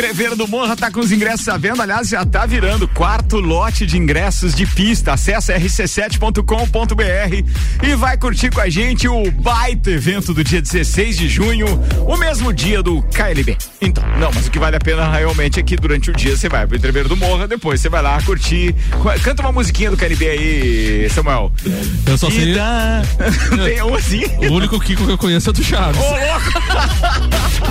Entrever do Morra tá com os ingressos à venda, aliás, já tá virando quarto lote de ingressos de pista. Acesse rc7.com.br e vai curtir com a gente o baita evento do dia 16 de junho, o mesmo dia do KLB. Então, não, mas o que vale a pena realmente é que durante o dia você vai pro Entrever do Morra, depois você vai lá curtir. Canta uma musiquinha do KLB aí, Samuel. Eu só sei. Tem um assim. O único Kiko que eu conheço é do Chaves. Ô, louco!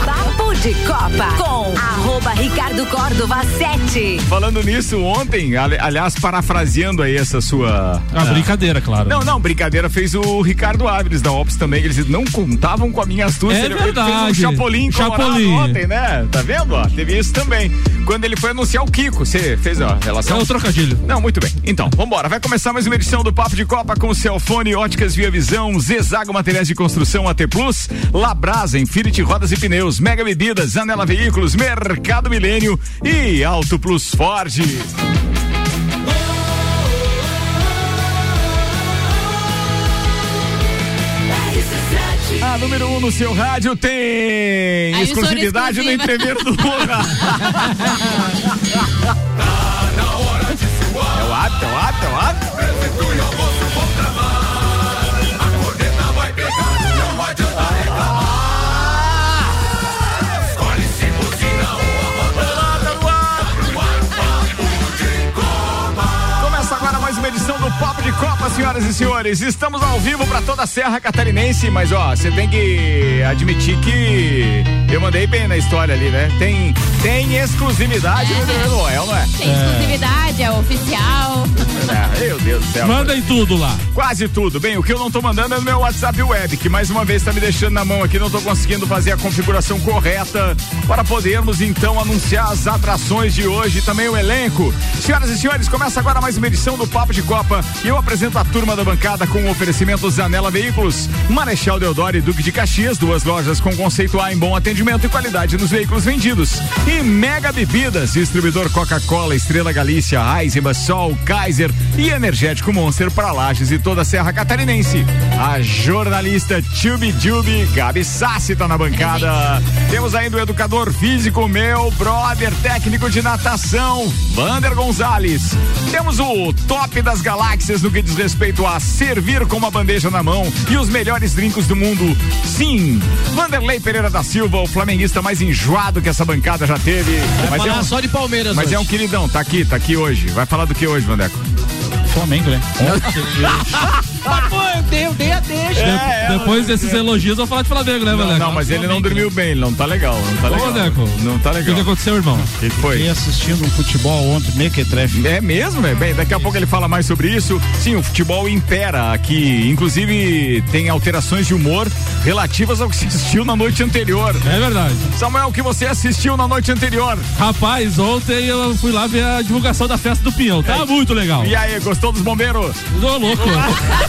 Papo de Copa com arroba Ricardo Córdova 7. Falando nisso, ontem, ali- aliás, parafraseando aí essa sua. Ah, brincadeira, claro. Não, não, brincadeira fez o Ricardo Áviles da Ops também. Eles não contavam com a minha astúcia. É ele, ele fez verdade. um Chapolin colorado Chapolin. ontem, né? Tá vendo? Ó, teve isso também. Quando ele foi anunciar o Kiko, você fez a É relação? o trocadilho. Não, muito bem. Então, vambora. Vai começar mais uma edição do Papo de Copa com Celfone, Óticas Via Visão, Zezago Materiais de Construção AT Plus, Labrasa, Infinity Rodas e Pneus, Mega Bebidas, Anela Veículos, Mercado Milênio e Auto Plus Ford. A número 1 um no seu rádio tem A exclusividade no entrever do Morra. É o hábito, é o hábito, é o hábito. Senhoras e senhores. Estamos ao vivo para toda a Serra Catarinense, mas ó, você tem que admitir que eu mandei bem na história ali, né? Tem, tem exclusividade no Entrever do Noel, não é? Tem exclusividade, é oficial. É, Meu Deus do céu. Manda em tudo lá. Quase tudo. Bem, o que eu não tô mandando é no meu WhatsApp web, que mais uma vez tá me deixando na mão aqui, não tô conseguindo fazer a configuração correta para podermos então anunciar as atrações de hoje e também o elenco. Senhoras e senhores, começa agora mais uma edição do Papo de Copa e eu apresento a turma da bancada com o oferecimento Zanela Veículos, Marechal Deodoro e Duque de Caxias, duas lojas com conceito A em bom atendimento e qualidade nos veículos vendidos. E Mega Bebidas, distribuidor Coca-Cola, Estrela Galícia, Eisenbach, Sol, Kaiser e Energético Monster para Lages e toda a Serra Catarinense. A jornalista Tube Jubi, Gabi Sassi tá na bancada. Temos ainda o educador físico, meu brother, técnico de natação, Vander Gonzalez. Temos o top das galáxias no que diz respeito a servir com uma bandeja na mão e os melhores drinks do mundo. Sim, Vanderlei Pereira da Silva, o flamenguista mais enjoado que essa bancada já teve. Mas é um, só de Palmeiras mas hoje. é um queridão, tá aqui, tá aqui hoje. Vai falar do que hoje, Vandeco? Flamengo, né? Ah, pô, eu dei, eu dei a deixa. É, Depois desses elogios, eu vou falar de Flamengo, né, Não, Valério? não, mas ele não dormiu bem, ele não tá legal, não tá Ô, legal. Não tá O que, que legal. aconteceu, irmão? O que que foi? Fiquei assistindo um futebol ontem, mequetrefe. É mesmo, é? Bem, daqui a pouco ele fala mais sobre isso. Sim, o futebol impera aqui. Inclusive, tem alterações de humor relativas ao que se assistiu na noite anterior. É verdade. Samuel, o que você assistiu na noite anterior? Rapaz, ontem eu fui lá ver a divulgação da festa do Pinhão. Tá muito legal. E aí, gostou dos bombeiros? Tô louco.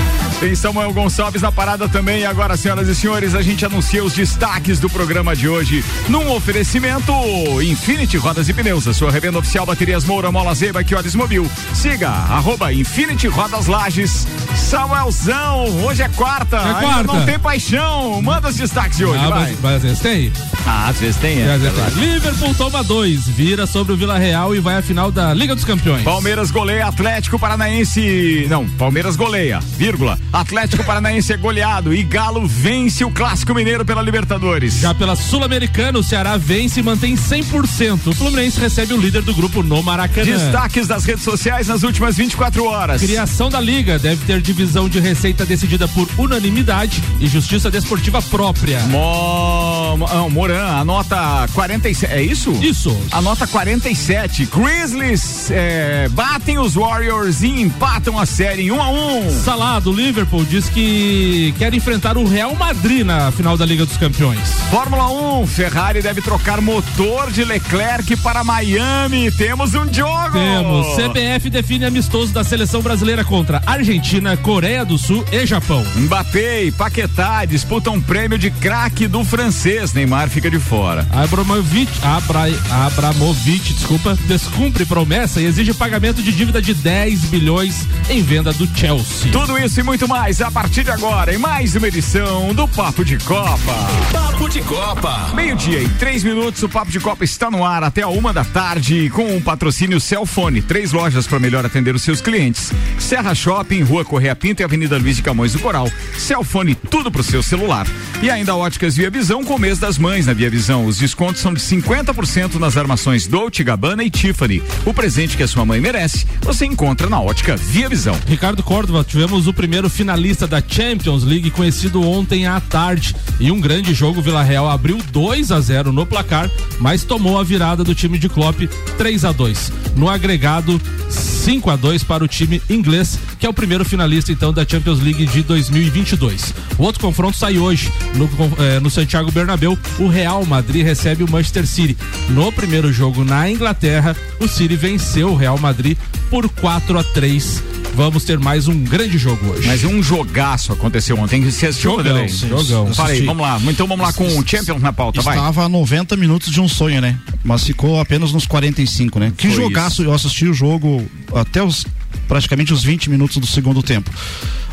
Tem Samuel Gonçalves na parada também. E agora, senhoras e senhores, a gente anuncia os destaques do programa de hoje num oferecimento Infinity Rodas e Pneus, a sua revenda oficial Baterias Moura, Mola Zeba, que horas mobil. Siga, arroba Infinity Rodas Lages. Samuelzão, hoje é quarta. ainda quarta. não tem paixão. Manda os destaques de hoje, Ah, vai. mas, mas às vezes tem. Ah, às vezes tem, é. Às vezes tem. Liverpool toma dois, vira sobre o Vila Real e vai à final da Liga dos Campeões. Palmeiras goleia Atlético Paranaense. Não, Palmeiras goleia, vírgula. Atlético Paranaense é goleado e Galo vence o Clássico Mineiro pela Libertadores. Já pela Sul-Americana, o Ceará vence e mantém 100%. O Fluminense recebe o líder do grupo no Maracanã. Destaques das redes sociais nas últimas 24 horas. Criação da Liga deve ter divisão de receita decidida por unanimidade e justiça desportiva própria. Mo... Não, Moran, a nota 47. É isso? Isso. A nota 47. Grizzlies é, batem os Warriors e empatam a série em 1 a 1 Salado, Liverpool diz que quer enfrentar o Real Madrid na final da Liga dos Campeões. Fórmula 1, Ferrari deve trocar motor de Leclerc para Miami. Temos um jogo. Temos. CBF define amistoso da seleção brasileira contra Argentina, Coreia do Sul e Japão. Mbappé e Paquetá disputam prêmio de craque do francês. Neymar fica de fora. Abramovich, Abra, Abramovich, desculpa, descumpre promessa e exige pagamento de dívida de 10 bilhões em venda do Chelsea. Tudo isso e muito mais a partir de agora em mais uma edição do Papo de Copa. Papo de Copa. Meio-dia e três minutos, o Papo de Copa está no ar até a uma da tarde com o patrocínio Celfone. Três lojas para melhor atender os seus clientes. Serra Shopping, Rua Correia Pinto e Avenida Luiz de Camões do Coral. Celfone, tudo pro seu celular. E ainda Óticas Via Visão com o mês das mães na Via Visão. Os descontos são de 50% nas armações Dolce, Gabbana e Tiffany. O presente que a sua mãe merece, você encontra na Ótica Via Visão. Ricardo Córdova, tivemos o primeiro finalista da Champions League conhecido ontem à tarde. E um grande jogo, Vila Real abriu 2 a 0 no placar, mas tomou a virada do time de Klopp 3 a 2. No agregado 5 a 2 para o time inglês, que é o primeiro finalista então da Champions League de 2022. O outro confronto sai hoje no, eh, no Santiago Bernabéu. O Real Madrid recebe o Manchester City. No primeiro jogo na Inglaterra, o City venceu o Real Madrid por 4 a 3 vamos ter mais um grande jogo hoje. Mas um jogaço aconteceu ontem. Você assistiu, Jogão, sim, jogão. Fala aí, vamos lá. Então vamos lá com o Champions na pauta, vai. Estava a 90 minutos de um sonho, né? Mas ficou apenas nos 45, né? Que Foi jogaço, eu assisti o jogo até os praticamente os 20 minutos do segundo tempo.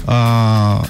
Ah,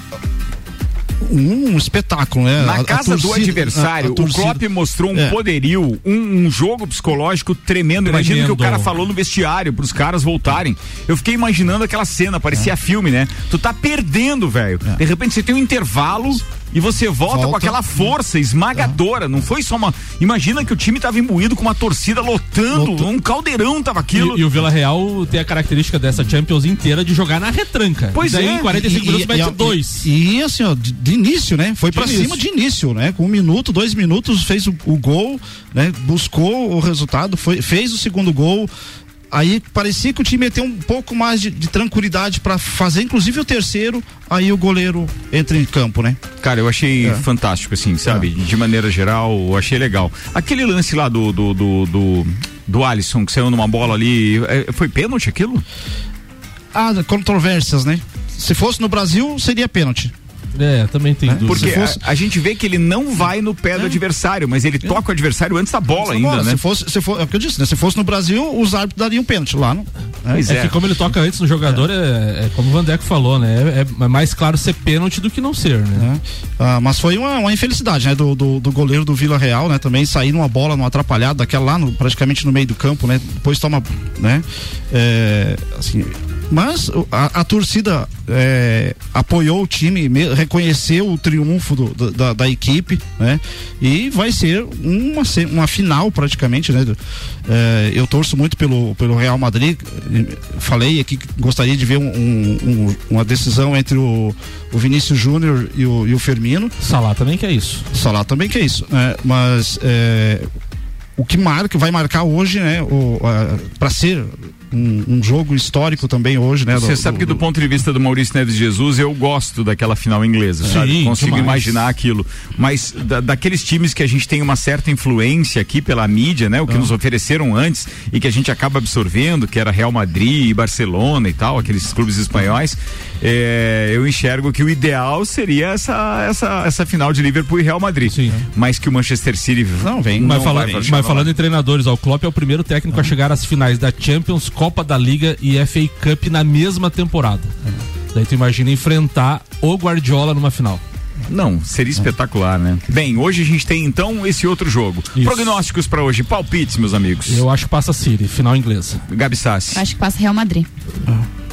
um espetáculo, né? Na A- a casa do torcida- adversário, a- a o Klopp mostrou um É. poderio, um, um jogo psicológico tremendo. Imagina o que o cara falou no vestiário pros caras voltarem. Eu fiquei imaginando aquela cena, parecia filme, né? Tu tá perdendo, velho. De repente você tem um intervalo e você volta, com Volta. aquela força esmagadora. Não foi só uma. Imagina que o time tava imbuído com uma torcida lotando, Lotou. um caldeirão tava aquilo. E, e o Vila Real tem a característica dessa Champions inteira de jogar na retranca. Pois e daí é. em 45 minutos mete a- dois. E, e, assim, ó, de, de início, né? Foi pra início. cima de início, né? Com um minuto, dois minutos, fez o, o gol, né? Buscou o resultado, foi, fez o segundo gol. Aí parecia que o time ia ter um pouco mais de, de tranquilidade pra fazer, inclusive o terceiro. Aí o goleiro entra em campo, né? Cara, eu achei É. fantástico, assim, sabe? De maneira geral, eu achei legal. Aquele lance lá do do, do, do, do Alisson, que saiu numa bola ali, é, foi pênalti aquilo? Ah, controvérsias, né? Se fosse no Brasil, seria pênalti. É, também tem dúvida. Porque Se fosse- a, a gente vê que ele não vai no pé do adversário, mas ele toca o adversário antes da bola Essa ainda, bola, né? Se fosse, se for, é o que eu disse, né? Se fosse no Brasil, os árbitros dariam pênalti lá, não? Pois É, é. que como ele toca antes no jogador, é, é como o Vandeco falou, né? É, é mais claro ser pênalti do que não ser, né? né? Ah, mas foi uma, uma infelicidade, né? Do, do, do goleiro do Vila Real, né? Também sair numa bola, numa atrapalhada, daquela lá, no- praticamente no meio do campo, né? Depois toma, né? É, assim, mas a, a torcida é, apoiou o time, reconheceu o triunfo do- do- da, da equipe, né? E vai ser uma, uma final praticamente, né? É, eu torço muito pelo, pelo Real Madrid. Falei aqui que gostaria de ver um- um- um- uma decisão entre o, o Vinícius Júnior e o, e o Firmino. Salah também que é isso. Salah também que é isso, né? Mas é, o que marca, vai marcar hoje, né? Para ser um, um jogo histórico também hoje, né? Você sabe que do ponto de vista do Maurício Neves Jesus, eu gosto daquela final inglesa, sabe? Consigo demais. imaginar aquilo. Mas da- daqueles times que a gente tem uma certa influência aqui pela mídia, né? O que nos ofereceram antes e que a gente acaba absorvendo, que era Real Madrid, Barcelona e tal, aqueles clubes espanhóis, é, eu enxergo que o ideal seria essa, essa, essa final de Liverpool e Real Madrid. Sim. Mas que o Manchester City Não, vem. Mas, não fala- vai mas falando em treinadores, ó, o Klopp é o primeiro técnico a chegar às finais da Champions, Copa da Liga e FA Cup na mesma temporada. Daí tu imagina enfrentar o Guardiola numa final. Não, seria espetacular, né? Bem, hoje a gente tem então esse outro jogo. Isso. Prognósticos pra hoje, palpites, meus amigos. Eu acho que passa City, final inglesa. Gabi Sassi. Acho que passa Real Madrid.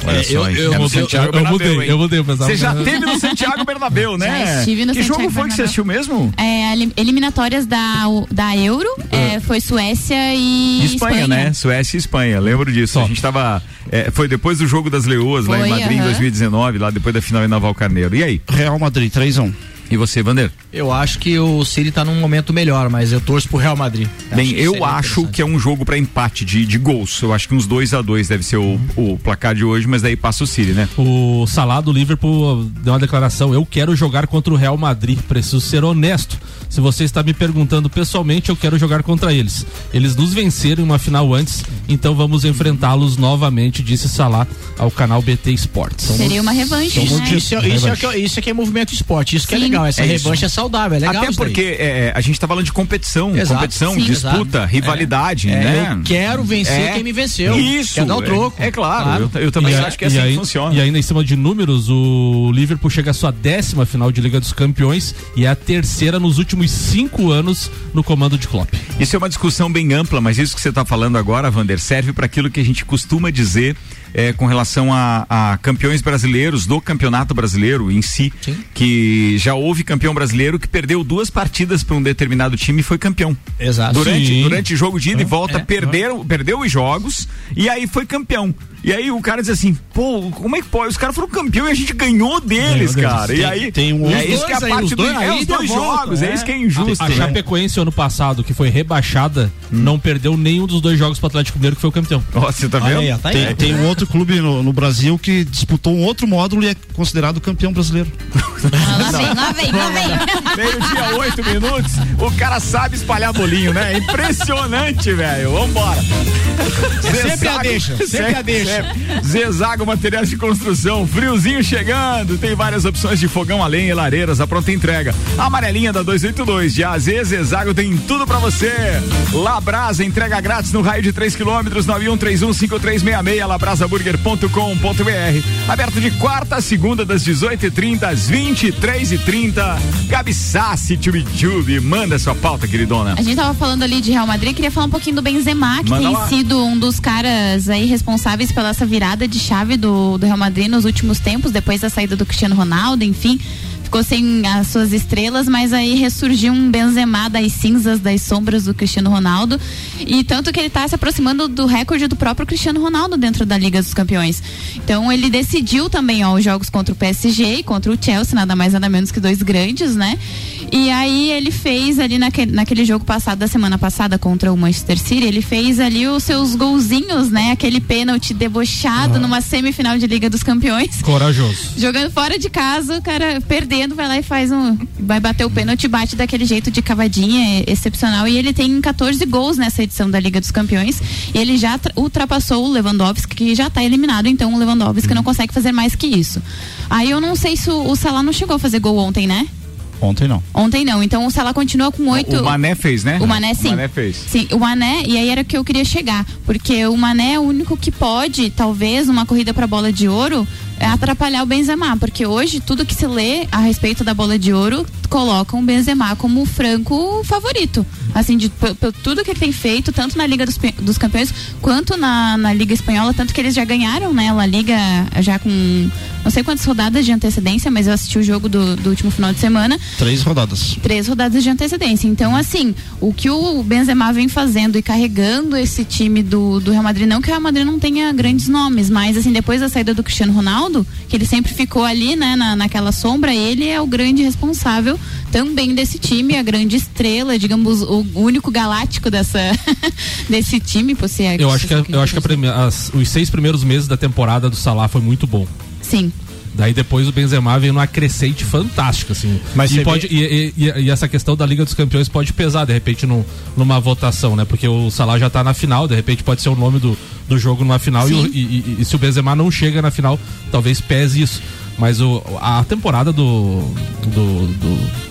Olha eu- hein? eu É no mudei- Santiago eu- eu Bernabéu, mudei, eu mudei, Você já teve no Santiago Bernabéu, né? Já estive no que Santiago jogo foi que você Bernabéu. assistiu mesmo? É, elim- eliminatórias da, da Euro, é, foi Suécia e Espanha, né? Suécia e Espanha, lembro disso. Só. A gente tava. É, foi depois do jogo das Leoas lá em Foi, Madrid em aham. 2019, lá depois da final em Naval Carneiro. E aí? Real Madrid, 3x1. E você, Vander? Eu acho que o City tá num momento melhor, mas eu torço pro Real Madrid. Bem, que eu acho que é um jogo pra empate de, de gols. Eu acho que uns 2 a 2 deve ser o, o placar de hoje, mas daí passa o City, né? O Salah do Liverpool deu uma declaração: Eu quero jogar contra o Real Madrid. Preciso ser honesto. Se você está me perguntando pessoalmente, eu quero jogar contra eles. Eles nos venceram em uma final antes, então vamos enfrentá-los novamente, disse Salah ao canal BT Esportes. Seria uma revanche, né? Isso, é- isso, é que, isso é que é movimento esporte, isso que é Sim, legal, essa É isso. revanche é saudável, é legal. Até isso porque é, a gente tá falando de competição, Exato. competição, Sim, disputa, exato. rivalidade, É, né? eu quero vencer É. quem me venceu. Isso. Quer dar o é- troco. É, claro, Claro. Eu, eu também E acho que é assim e que aí- funciona. E ainda em cima de números, o Liverpool chega à sua décima final de Liga dos Campeões e é a terceira nos últimos cinco anos no comando de Klopp. Isso é uma discussão bem ampla, mas isso que você está falando agora, Vander, serve para aquilo que a gente costuma dizer eh, com relação a, a campeões brasileiros do campeonato brasileiro em si, Sim. que já houve campeão brasileiro que perdeu duas partidas para um determinado time e foi campeão. Exato. Durante, Sim. durante jogo de ida e volta, é, perderam, perdeu os jogos e aí foi campeão. E aí o cara diz assim, pô, como é que pode? Os caras foram campeão e a gente ganhou deles, deles. cara. e aí tem um- e é isso que é a parte os do dois é, os dois jogos, é. é. isso que é injusto. A né? Chapecoense ano passado, que foi rebaixada, não perdeu nenhum dos dois jogos pro Atlético Mineiro que foi o campeão. Ó, você tá vendo? aí, tá aí. Tem, tem um outro clube no, no Brasil que disputou um outro módulo e é considerado campeão brasileiro. Ah, lá vem, lá vem, lá vem. Meio-dia, oito minutos. O cara sabe espalhar bolinho, né? É Impressionante, velho. Vambora. sempre a deixa, sempre a deixa. sempre. Zezago Materiais de Construção. Friozinho chegando. Tem várias opções de fogão a lenha e lareiras. A pronta entrega. A amarelinha da 282. De AZ, Zezago tem tudo pra você. Labrasa, entrega grátis no raio de 3 quilômetros. 91315366. Labrasaburger.com.br. Aberto de quarta a segunda, das 18h30 às 23h30. Gabi Sassi, Tchubitchubi. Manda sua pauta, queridona. A gente tava falando ali de Real Madrid, queria falar um pouquinho do Benzema, que Manda tem lá. sido um dos caras aí responsáveis pela essa virada de chave do, do Real Madrid nos últimos tempos, depois da saída do Cristiano Ronaldo, enfim. Ficou sem as suas estrelas, mas aí ressurgiu um Benzema das cinzas, das sombras do Cristiano Ronaldo. E tanto que ele tá se aproximando do recorde do próprio Cristiano Ronaldo dentro da Liga dos Campeões. Então ele decidiu também ó, os jogos contra o PSG e contra o Chelsea, nada mais nada menos que dois grandes, né? E aí ele fez ali naquele, naquele jogo passado, da semana passada, contra o Manchester City, ele fez ali os seus golzinhos, né? Aquele pênalti debochado numa semifinal de Liga dos Campeões. Corajoso. Jogando fora de casa, o cara perdendo, vai lá e faz um. Vai bater o pênalti bate daquele jeito de cavadinha, é excepcional. E ele tem 14 gols nessa edição da Liga dos Campeões. E ele já tra- ultrapassou o Lewandowski, que já tá eliminado. Então o Lewandowski não consegue fazer mais que isso. Aí eu não sei se o, o Salah não chegou a fazer gol ontem, né? Ontem não. Ontem não. Então o Salah continua com oito. O Mané fez, né? O Mané sim. O Mané fez. Sim, o Mané, e aí era que eu queria chegar. Porque o Mané é o único que pode, talvez, numa corrida pra bola de ouro, atrapalhar o Benzema. Porque hoje, tudo que se lê a respeito da bola de ouro coloca o Benzema como o franco favorito. Assim, de p- p- tudo que ele tem feito, tanto na Liga dos, dos Campeões quanto na, na Liga Espanhola, tanto que eles já ganharam, né? A Liga já com não sei quantas rodadas de antecedência, mas eu assisti o jogo do, do último final de semana Três rodadas. três rodadas de antecedência. Então, assim, o que o Benzema vem fazendo e carregando esse time do, do Real Madrid, não que o Real Madrid não tenha grandes nomes, mas assim, depois da saída do Cristiano Ronaldo, que ele sempre ficou ali, né, na, naquela sombra, ele é o grande responsável também desse time, a grande estrela, digamos, o único galáctico dessa desse time, é Eu acho que, a- eu acho que a prime- as- os seis primeiros meses da temporada do Salah foi muito bom. Sim. Daí depois o Benzema veio numa crescente fantástica, assim. Mas e, você pode, e, e- e- e essa questão da Liga dos Campeões pode pesar, de repente, num- numa votação, né? Porque o Salah já tá na final, de repente pode ser o nome do, do jogo numa final e, e- e- e se o Benzema não chega na final, talvez pese isso. Mas o, a temporada do. do, do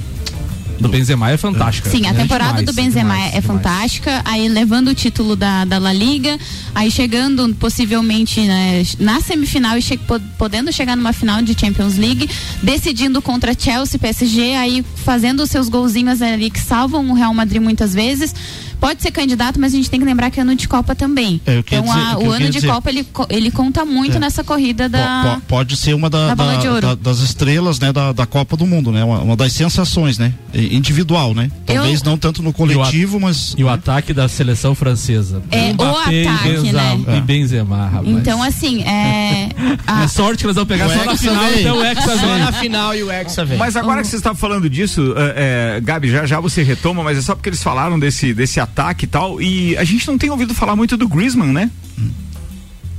do Benzema é fantástica. Sim, a É temporada demais, do Benzema demais, é demais. fantástica, aí levando o título da, da La Liga, aí chegando possivelmente né, na semifinal e che po- podendo chegar numa final de Champions League, decidindo contra Chelsea, PSG, aí fazendo os seus golzinhos ali que salvam o Real Madrid muitas vezes. Pode ser candidato, mas a gente tem que lembrar que é ano de Copa também. É, eu então dizer- a- o eu ano de dizer. Copa ele, ele conta muito É. nessa corrida da. Po- po- pode ser uma da- da da- das estrelas né, da, da Copa do Mundo, né? Uma, uma das sensações, né? E- Individual, né? Talvez não tanto no coletivo, mas. E o ataque da seleção francesa. É, o Mbappé e ataque, Benzema- né? E Benzema, rapaz. Então, assim, é. a- É sorte que nós vamos pegar O só na final, vem. então o Hexa Só na final e o Hexa vem. Mas agora que você está falando disso, é, é, Gabi, já já você retoma, mas é só porque eles falaram desse, desse ataque e tal. E a gente não tem ouvido falar muito do Griezmann, né?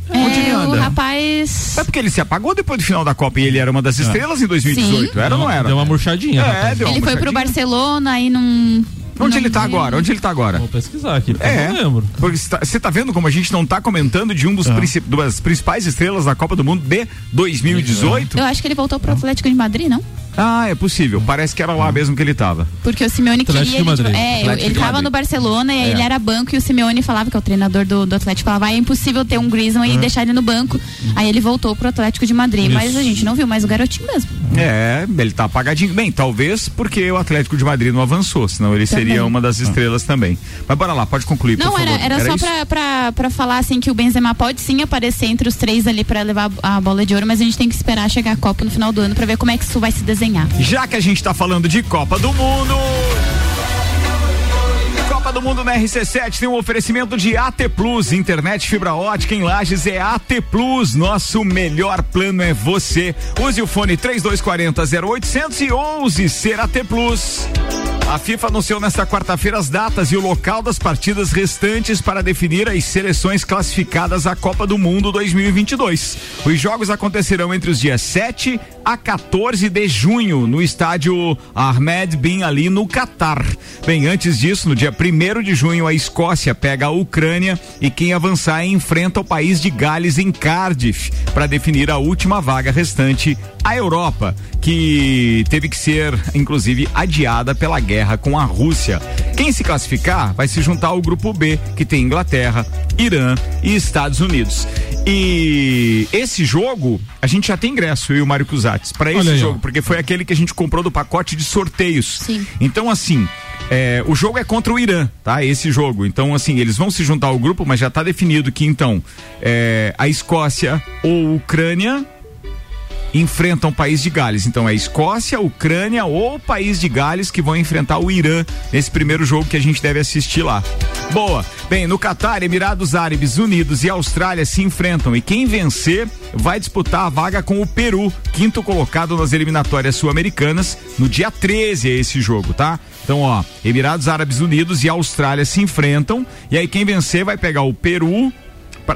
Onde ele é, o anda? rapaz. É porque ele se apagou depois do final da Copa e ele era uma das estrelas em 2018, Sim. era ou não era? Deu uma murchadinha. É, deu uma Ele foi pro murchadinha. Barcelona e não. Onde não ele tá vi. agora? Onde ele tá agora? Vou pesquisar aqui, porque É, eu não lembro. porque você tá, tá vendo como a gente não tá comentando de um dos das principais estrelas da Copa do Mundo de 2018? Eu acho que ele voltou pro Atlético de Madrid, não? Ah, é possível. Parece que era lá mesmo que ele tava. Porque o Simeone Atlético queria. de Ele, Madrid. é, Atlético ele de tava Madrid. no Barcelona e É. ele era banco e o Simeone falava, que é o treinador do, do Atlético, falava, ah, é impossível ter um Griezmann e deixar ele no banco. Aí ele voltou pro Atlético de Madrid, Isso. mas a gente não viu mais o garotinho mesmo. É, ele tá apagadinho. Bem, talvez porque o Atlético de Madrid não avançou, senão ele Também. seria uma das estrelas também. Mas bora lá, pode concluir, Não, por era, favor. era, só pra, pra, pra falar assim que o Benzema pode sim aparecer entre os três ali pra levar a bola de ouro, mas a gente tem que esperar chegar a Copa no final do ano pra ver como é que isso vai se desenhar. Já que a gente tá falando de Copa do Mundo. Copa do Mundo na RC7 tem um oferecimento de AT Plus, internet fibra ótica em Lages é AT Plus. Nosso melhor plano é você. Use o fone 3240 0800 e ouse ser AT Plus. A FIFA anunciou nesta quarta-feira as datas e o local das partidas restantes para definir as seleções classificadas à Copa do Mundo 2022. Os jogos acontecerão entre os dias 7 a 14 de junho no estádio Ahmed Bin Ali no Catar. Bem, antes disso, no dia 1 de junho, a Escócia pega a Ucrânia e quem avançar enfrenta o país de Gales em Cardiff para definir a última vaga restante à Europa, que teve que ser, inclusive, adiada pela guerra com a Rússia. Quem se classificar vai se juntar ao grupo B, que tem Inglaterra, Irã e Estados Unidos. E esse jogo, a gente já tem ingresso, eu e o Mário Cusatz, para esse aí, ó. jogo, porque foi aquele que a gente comprou do pacote de sorteios. Sim. Então, assim, é, o jogo é contra o Irã, tá? Esse jogo. Então, assim, eles vão se juntar ao grupo, mas já tá definido que, então, é, a Escócia ou Ucrânia enfrentam o país de Gales. Então é Escócia, Ucrânia ou país de Gales que vão enfrentar o Irã nesse primeiro jogo que a gente deve assistir lá. Boa. Bem, no Catar, Emirados Árabes Unidos e Austrália se enfrentam e quem vencer vai disputar a vaga com o Peru, quinto colocado nas eliminatórias sul-americanas. No dia 13 é esse jogo, tá? Então, ó, Emirados Árabes Unidos e Austrália se enfrentam e aí quem vencer vai pegar o Peru,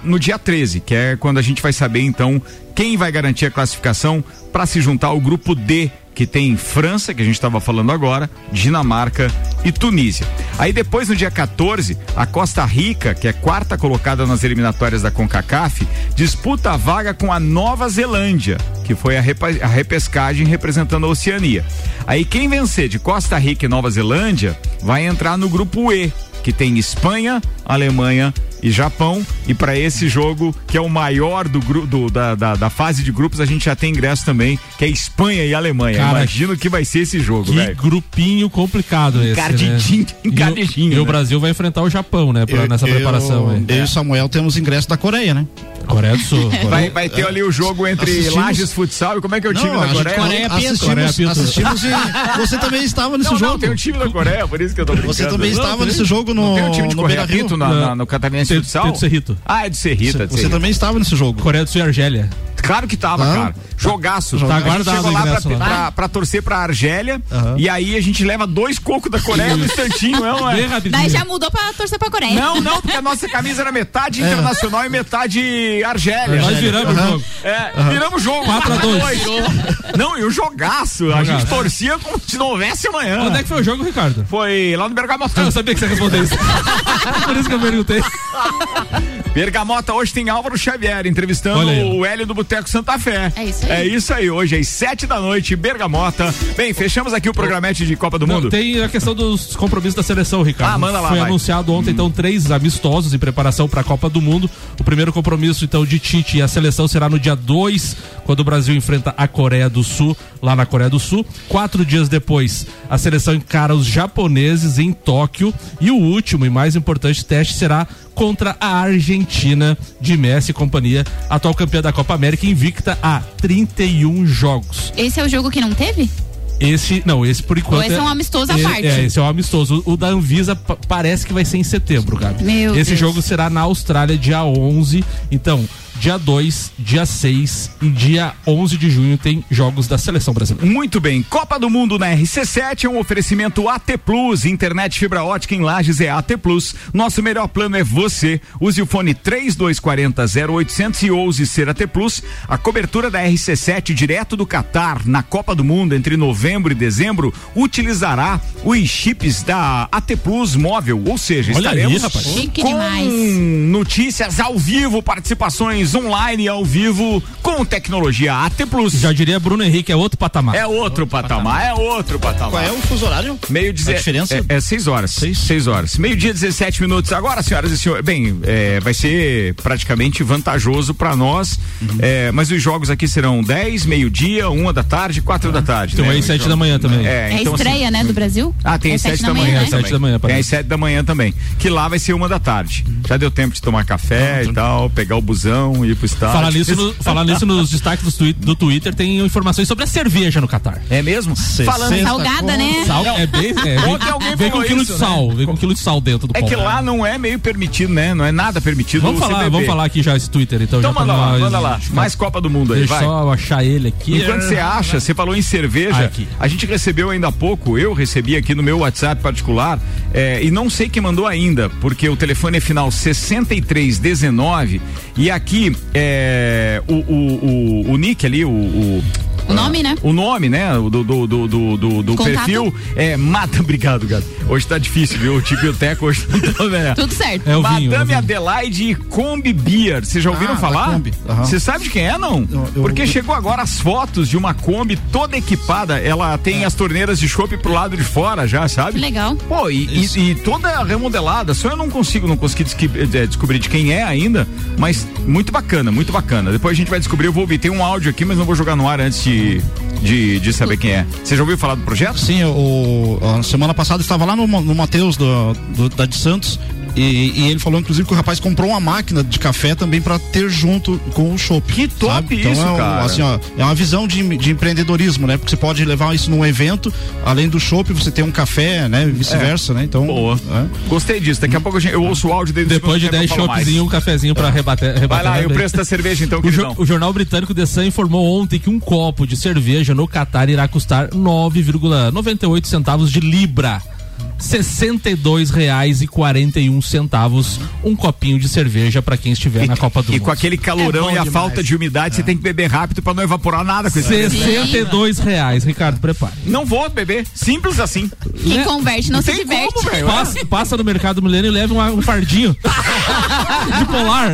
no dia 13, que é quando a gente vai saber então quem vai garantir a classificação para se juntar ao grupo D, que tem França, que a gente estava falando agora, Dinamarca e Tunísia. Aí depois no dia 14, a Costa Rica, que é quarta colocada nas eliminatórias da CONCACAF, disputa a vaga com a Nova Zelândia, que foi a, a repescagem representando a Oceania. Aí quem vencer de Costa Rica e Nova Zelândia vai entrar no grupo E, que tem Espanha, Alemanha e Japão. E para esse jogo, que é o maior do, do- da, da, da fase de grupos, a gente já tem ingresso também, que é Espanha e Alemanha. Cara, Imagino que vai ser esse jogo, Que velho. grupinho complicado esse. Encardidinho, né? encardidinho, E, o, e o né? Brasil vai enfrentar o Japão, né? pra- Eu- nessa eu- preparação aí. Eu e o Samuel temos ingresso da Coreia, né? Coreia do Sul. Vai, vai ter ali o jogo entre Assistimos- Lages Futsal e como é que é o time Não, da Coreia? Coreia Pinto. assistimos, Coreia Pinto. assistimos e você também estava nesse Não, jogo. não, tem um time da Coreia, por isso que eu tô brincando. Você também Não, estava nesse jogo no, Não tem um time de no Coreia Beira-Rio? Pinto na, na- no Catarinense Tem- Futsal? Ah, é do Cerrita. do Você também estava nesse jogo. Coreia do Sul e Argélia. Claro que tava, Ah, cara. Jogaço. Tá A gente chegou o lá pra, lá. pra- pra torcer pra Argélia Aham. e aí a gente leva dois cocos da Coreia no instantinho, é, não Bem é? rapidinho. Daí já mudou pra torcer pra Coreia. Não, não, porque a nossa camisa era metade internacional e metade Argélia. Nós viramos o Aham. jogo. É, viramos o jogo. 4 a 2. Não, e o jogaço. A gente torcia como se não houvesse amanhã. Onde é que foi o jogo, Ricardo? Foi lá no Bergamota. Ah, eu sabia que você ia responder isso. Por isso que eu perguntei. Bergamota hoje tem Álvaro Xavier entrevistando o Hélio do Boteco Santa Fé. É isso aí. É isso aí, hoje às sete da noite, Bergamota. Bem, fechamos aqui o programete de Copa do Não, Mundo. tem a questão dos compromissos da seleção, Ricardo. Ah, manda lá, Foi vai. anunciado ontem, então, três amistosos em preparação para a Copa do Mundo. O primeiro compromisso, então, de Tite e a seleção será no dia 2, quando o Brasil enfrenta a Coreia do Sul, lá na Coreia do Sul. Quatro dias depois, a seleção encara os japoneses em Tóquio. E o último e mais importante teste será contra a Argentina de Messi e companhia, atual campeã da Copa América, invicta a 31 jogos. Esse é o jogo que não teve? Esse, não, esse por enquanto. esse é um amistoso à é, parte. É, esse é um amistoso. O, o da Anvisa pa- parece que vai ser em setembro, cara. Meu esse Deus. jogo será na Austrália, dia 11. Então, dia 2, dia 6 e dia 11 de junho tem jogos da seleção brasileira. Muito bem, Copa do Mundo na RC7 é um oferecimento AT Plus, internet fibra ótica em Lages é AT Plus. Nosso melhor plano é você. Use o fone 3240 0800 e ouse ser AT Plus. A cobertura da RC7 direto do Catar na Copa do Mundo entre novembro e dezembro utilizará os chips da AT Plus móvel, ou seja, Olha estaremos com demais. notícias ao vivo, participações Online ao vivo com tecnologia AT Plus. Já diria Bruno Henrique, é outro patamar. É outro patamar, é outro patamar. Qual é o fuso horário? Meio A diferença? É, é seis horas. Seis? seis horas. Meio-dia, 17 minutos. Agora, senhoras e senhores, bem, é, vai ser praticamente vantajoso para nós. Uhum. é, mas os jogos aqui serão 10, meio-dia, uma da tarde, quatro da tarde. Tem né? aí Os sete da manhã também. É, É então, a estreia, assim, né, do Brasil? Ah, tem é às sete sete da manhã, né? Às sete da manhã, Tem às sete da manhã também. Que lá vai ser uma da tarde. Já deu tempo de tomar café e tal, pegar o busão, ir pro estádio. Falar nisso, no- falar nisso nos destaques do, twi- do Twitter, tem informações sobre a cerveja no Catar. É mesmo? Falando Salgada, né? Sal é bem. É, vem, com um quilo isso, de sal. Vem com um quilo de sal dentro do É pão. que lá não é meio permitido, né? Não é nada permitido Vamos falar, vamos falar aqui já esse Twitter, então. Então já pra manda lá, manda lá. Mais Copa do Mundo aí, Deixa vai. só achar ele aqui. Enquanto você acha, você falou em cerveja, aqui. a gente recebeu ainda há pouco, eu recebi aqui no meu WhatsApp particular, é, e não sei quem mandou ainda, porque o telefone é final 6319 e aqui é, o, o, o, o nick ali, o, o O nome, né? o nome, né? o Do, do, do, do, do, perfil é Mata. Obrigado, gato. Hoje tá difícil, viu? O Tico e o Teco hoje não vendo. Tudo certo. É o vinho, é o Madame vinho. Adelaide Combi Beer. Vocês já ouviram Ah, falar? Você sabe de quem é, não? Eu- eu- Porque chegou agora as fotos de uma Kombi toda equipada. Ela tem as torneiras de chopp pro lado de fora já, sabe? Que legal. Pô, e, e- e toda remodelada. Só eu não consigo, não consegui desqui- eh, descobrir de quem é ainda, mas muito bacana, muito bacana. Depois a gente vai descobrir, eu vou ouvir. Tem um áudio aqui, mas não vou jogar no ar antes de, de, de saber quem é. Você já ouviu falar do projeto? Sim, o, a semana passada estava lá no, no Matheus da de Santos e, e ele falou inclusive que o rapaz comprou uma máquina de café também para ter junto com o chopp. Que top sabe? isso, então é um- cara. Assim, ó, é uma visão de, de empreendedorismo, né? Porque você pode levar isso num evento, além do chopp você tem um café, né? E vice-versa, né? Então, Boa. é. Gostei disso. Daqui a pouco a gente- eu ouço o áudio dele. Depois de segundo 10 tempo, eu falo mais. choppzinhos, um cafezinho pra rebater. Vai rebater lá, na e o preço da cerveja então, O, jo- o jornal britânico The Sun informou ontem que um copo de cerveja no Catar irá custar 9,98 centavos de libra. R$ 62,41 centavos um copinho de cerveja para quem estiver na Copa do E Mundo. com aquele calorão É e a demais. falta de umidade, você tem que beber rápido pra não evaporar nada com esse 62 reais, Ricardo, prepare. Não vou beber. Simples assim. Quem Né? converte não, se tem diverte. como. Passa, passa no mercado milênio e leva um, um fardinho de polar.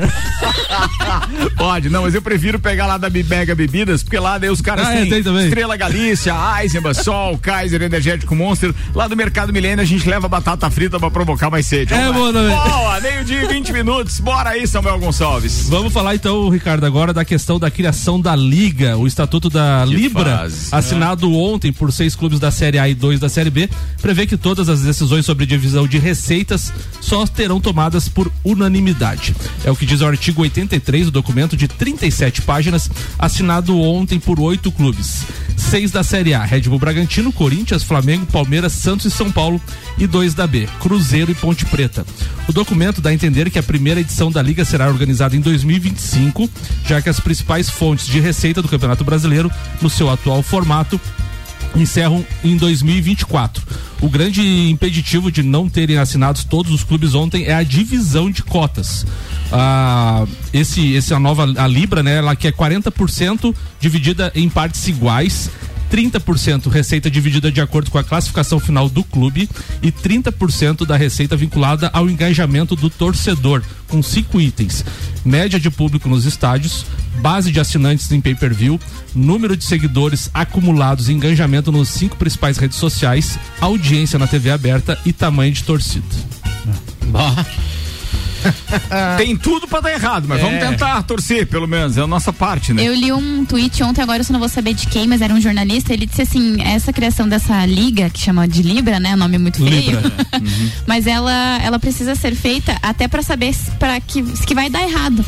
Pode, não, mas eu prefiro pegar lá da Bibega Bebidas, porque lá daí os caras Ah, é, têm. Estrela Galícia, Eisenbach, Sol, Kaiser, Energético Monster. Lá do Mercado Milênio a gente leva batata frita pra provocar mais sede. É, boa também. Boa, meio-dia e 20 minutos. Bora aí, Samuel Gonçalves. Vamos falar então, Ricardo, agora da questão da criação da Liga, o Estatuto da Que Libra, fase, assinado ontem por seis clubes da Série A e dois da Série B, prevê que todas as decisões sobre divisão de receitas só terão tomadas por unanimidade. É o que diz o artigo 83 do documento de 37 páginas, assinado ontem por oito clubes. Seis da Série A, Red Bull Bragantino, Corinthians, Flamengo, Palmeiras, Santos e São Paulo, e dois da B, Cruzeiro e Ponte Preta. O documento dá a entender que a primeira edição da Liga será organizada em 2025, já que as principais fontes de receita do Campeonato Brasileiro, no seu atual formato, encerram em 2024. O grande impeditivo de não terem assinados todos os clubes ontem é a divisão de cotas. Ah, esse, essa nova a Libra, né, ela quer 40% dividida em partes iguais. 30% receita dividida de acordo com a classificação final do clube e 30% da receita vinculada ao engajamento do torcedor, com cinco itens: média de público nos estádios, base de assinantes em pay-per-view, número de seguidores acumulados e engajamento nos cinco principais redes sociais, audiência na TV aberta e tamanho de torcida. Tem tudo pra dar errado, mas vamos tentar torcer, pelo menos. É a nossa parte, né? Eu li um tweet ontem, agora eu só não vou saber de quem, mas era um jornalista. Ele disse assim: essa criação dessa liga, que chama de Libra, né? Nome muito feio. Libra. mas ela, ela precisa ser feita até pra saber se, pra que, se que vai dar errado.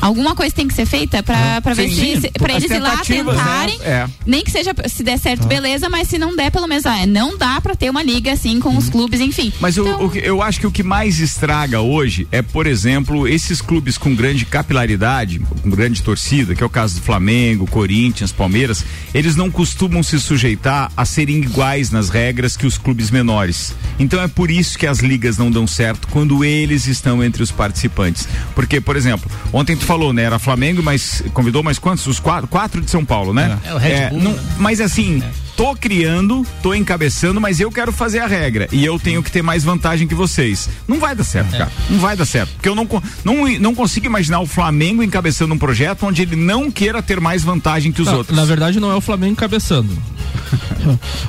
Alguma coisa tem que ser feita pra, pra ver Sim, se, As eles ir lá né? tentarem. É. Nem que seja, se der certo, beleza, mas se não der, pelo menos, ah, não dá pra ter uma liga assim com os clubes, enfim. Mas Então, que- eu acho que o que mais estraga hoje é, por exemplo, esses clubes com grande capilaridade, com grande torcida, que é o caso do Flamengo, Corinthians, Palmeiras, eles não costumam se sujeitar a serem iguais nas regras que os clubes menores. Então é por isso que as ligas não dão certo quando eles estão entre os participantes. Porque, por exemplo, ontem tu falou, né? Era Flamengo, mas convidou mais quantos? Os quatro, quatro de São Paulo, né? É, o Red Bull, não- né? mas assim, tô criando, tô encabeçando, mas eu quero fazer a regra e eu tenho que ter mais vantagem que vocês. Não vai dar certo, cara. Não vai dar certo. Porque eu não, não, não consigo imaginar o Flamengo encabeçando um projeto onde ele não queira ter mais vantagem que os Não, outros. Na verdade, não é o Flamengo cabeçando.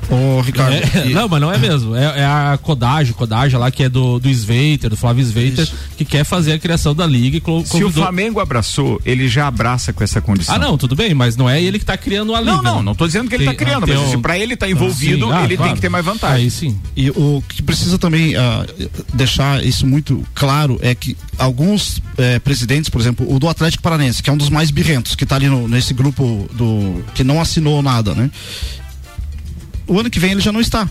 Ô, Ricardo. É, e- não, mas não é mesmo. É, é a Codage, Codage lá que é do, do Sveiter, do Flávio Sveiter, que quer fazer a criação da liga e clo- Se o convidou- Flamengo abraçou, ele já abraça com essa condição. Ah, não, tudo bem, mas não é ele que tá criando a liga. Não, não, né? não tô dizendo que ele Tem- tá criando, tem mas um- se pra ele tá envolvido, Sim, ah, ele tem claro. que ter mais vantagem. Aí sim. E o que precisa também ah, deixar isso muito claro é que alguns eh, presidentes, por exemplo, o do Atlético Paranense, que é um dos mais birrentos, que está ali no- nesse grupo do que não assinou nada, né? O ano que vem ele já não está.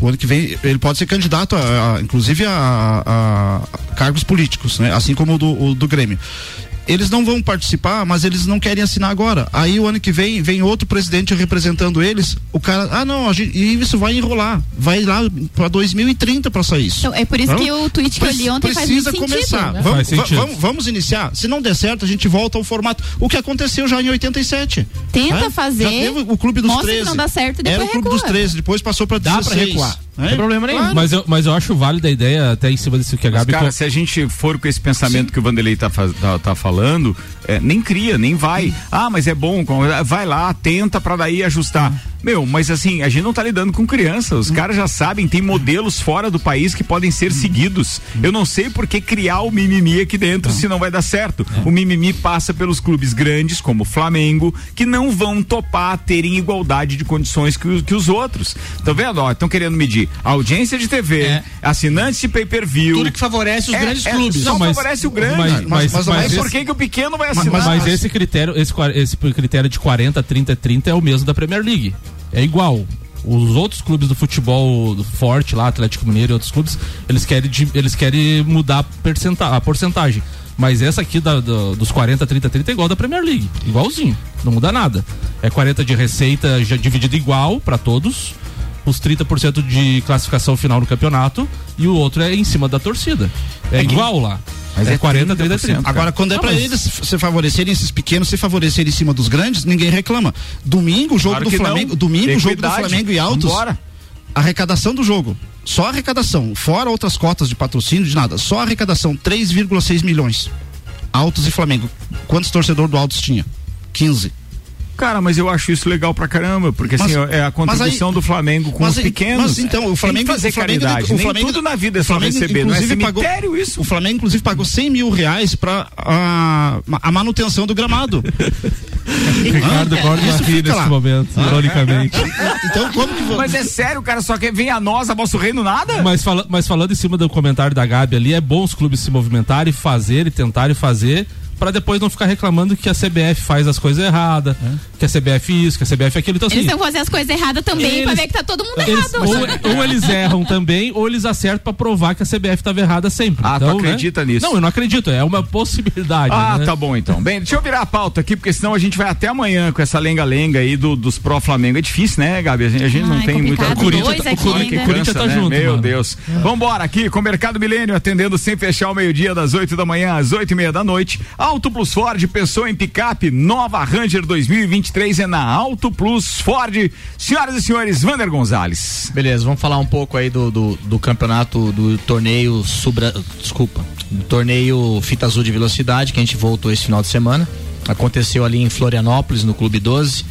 O ano que vem ele pode ser candidato, a, a- inclusive a, a- cargos políticos, né? Assim como o do, o do Grêmio. Eles não vão participar, mas eles não querem assinar agora. Aí o ano que vem vem outro presidente representando eles. O cara, ah não, a gente, e isso vai enrolar, vai lá para 2030 para sair isso. Então, é por isso que o tweet que eu li ontem faz Precisa sentido. começar. né? Vamos, Faz sentido. va- vamos, vamos iniciar. Se não der certo, a gente volta ao formato. O que aconteceu já em 87. Tenta né? fazer, Já teve o Clube dos mostra que 13. não dá certo e Era depois o Clube recua. dos 13, depois passou para Dá 16. pra recuar. Não tem problema nenhum. Claro. Mas eu, mas eu acho válida a ideia, até em cima disso que a Mas, Gabi. cara, co- se a gente for com esse pensamento que o Vanderlei tá, tá, tá falando, é, nem cria, nem vai. Ah, mas é bom, vai lá, tenta pra daí ajustar. Meu, mas assim, a gente não tá lidando com criança. Os caras já sabem, tem modelos fora do país que podem ser seguidos. Eu não sei por que criar o mimimi aqui dentro se não vai dar certo. O mimimi passa pelos clubes grandes, como o Flamengo, que não vão topar terem igualdade de condições que, os- que os outros. Tá vendo? Ó, estão querendo medir audiência de TV, É. assinantes de pay-per-view. Tudo que favorece os É, grandes é, clubes. Só Não, mas- favorece o grande. mas- Mas, mas- mas- mas por que, que o pequeno vai Mas- assinar? Mas esse critério, esse, esse critério de 40, 30, 30 é o mesmo da Premier League. É igual. Os outros clubes do futebol forte lá, Atlético Mineiro e outros clubes, eles querem, eles querem mudar a, porcentagem. Mas essa aqui da- da- dos 40, 30, 30 é igual da Premier League. Igualzinho. Não muda nada. É 40 de receita já dividido igual para todos. Os 30% de classificação final no campeonato. E o outro é em cima da torcida. É, igual lá. Mas é é 40, 30, 30%. 30. Agora, quando é pra mas- eles se favorecerem esses pequenos, se favorecerem em cima dos grandes, ninguém reclama. Domingo, o jogo Claro do que não. Flamengo, domingo, o jogo do Equidade. Flamengo e Altos. Vambora. Arrecadação do jogo. Só arrecadação, fora outras cotas de patrocínio de nada. Só arrecadação 3,6 milhões. Altos e Flamengo. Quantos torcedores do Altos tinha? 15. Cara, mas eu acho isso legal pra caramba, porque Mas- assim, é a contribuição aí- do Flamengo com mas os aí- pequenos. mas então, o Tem Flamengo que fazer o Flamengo, caridade. o Nem Flamengo- tudo na vida é o só Flamengo, receber, não é inclusive, cemitério pagou, isso. O Flamengo, inclusive, pagou 100 mil reais pra a, a manutenção do gramado. Ricardo Cordo Isso ri fica nesse lá. momento, ironicamente. Então, como que Mas é sério, o cara só quer vir a nós, a vosso reino, nada? Mas, fala- mas falando em cima do comentário da Gabi ali, é bom os clubes se movimentarem, fazerem, tentarem fazer, pra depois não ficar reclamando que a CBF faz as coisas erradas, que a CBF isso, que a CBF aquilo. Então, Eles assim, estão fazendo as coisas erradas também Eles- pra ver que tá todo mundo eles- errado. ou, ou eles erram também, ou eles acertam pra provar que a CBF estava errada sempre. Ah, tu então, né? acredita nisso? Não, eu não acredito, é uma possibilidade. Ah, né? tá bom então. Bem, deixa eu virar a pauta aqui, porque senão a gente vai até amanhã com essa lenga-lenga aí do, dos pró-Flamengo. É difícil, né, Gabi? A gente, a gente não Ai, tem muita. O Corinthians, Dois tá- o Corinthians, Corinthians tá né? junto. Meu mano. Deus. Vambora aqui com o Mercado Milênio, atendendo sem fechar o meio-dia, das 8 da manhã às 8 e meia da noite. Auto Plus Ford, pensou em picape, nova Ranger 2023 é na Auto Plus Ford. Senhoras e senhores, Vander Gonzalez. Beleza, vamos falar um pouco aí do, do, do campeonato do torneio Subra. Desculpa. Do torneio Fita Azul de Velocidade, que a gente voltou esse final de semana. Aconteceu ali em Florianópolis, no Clube 12.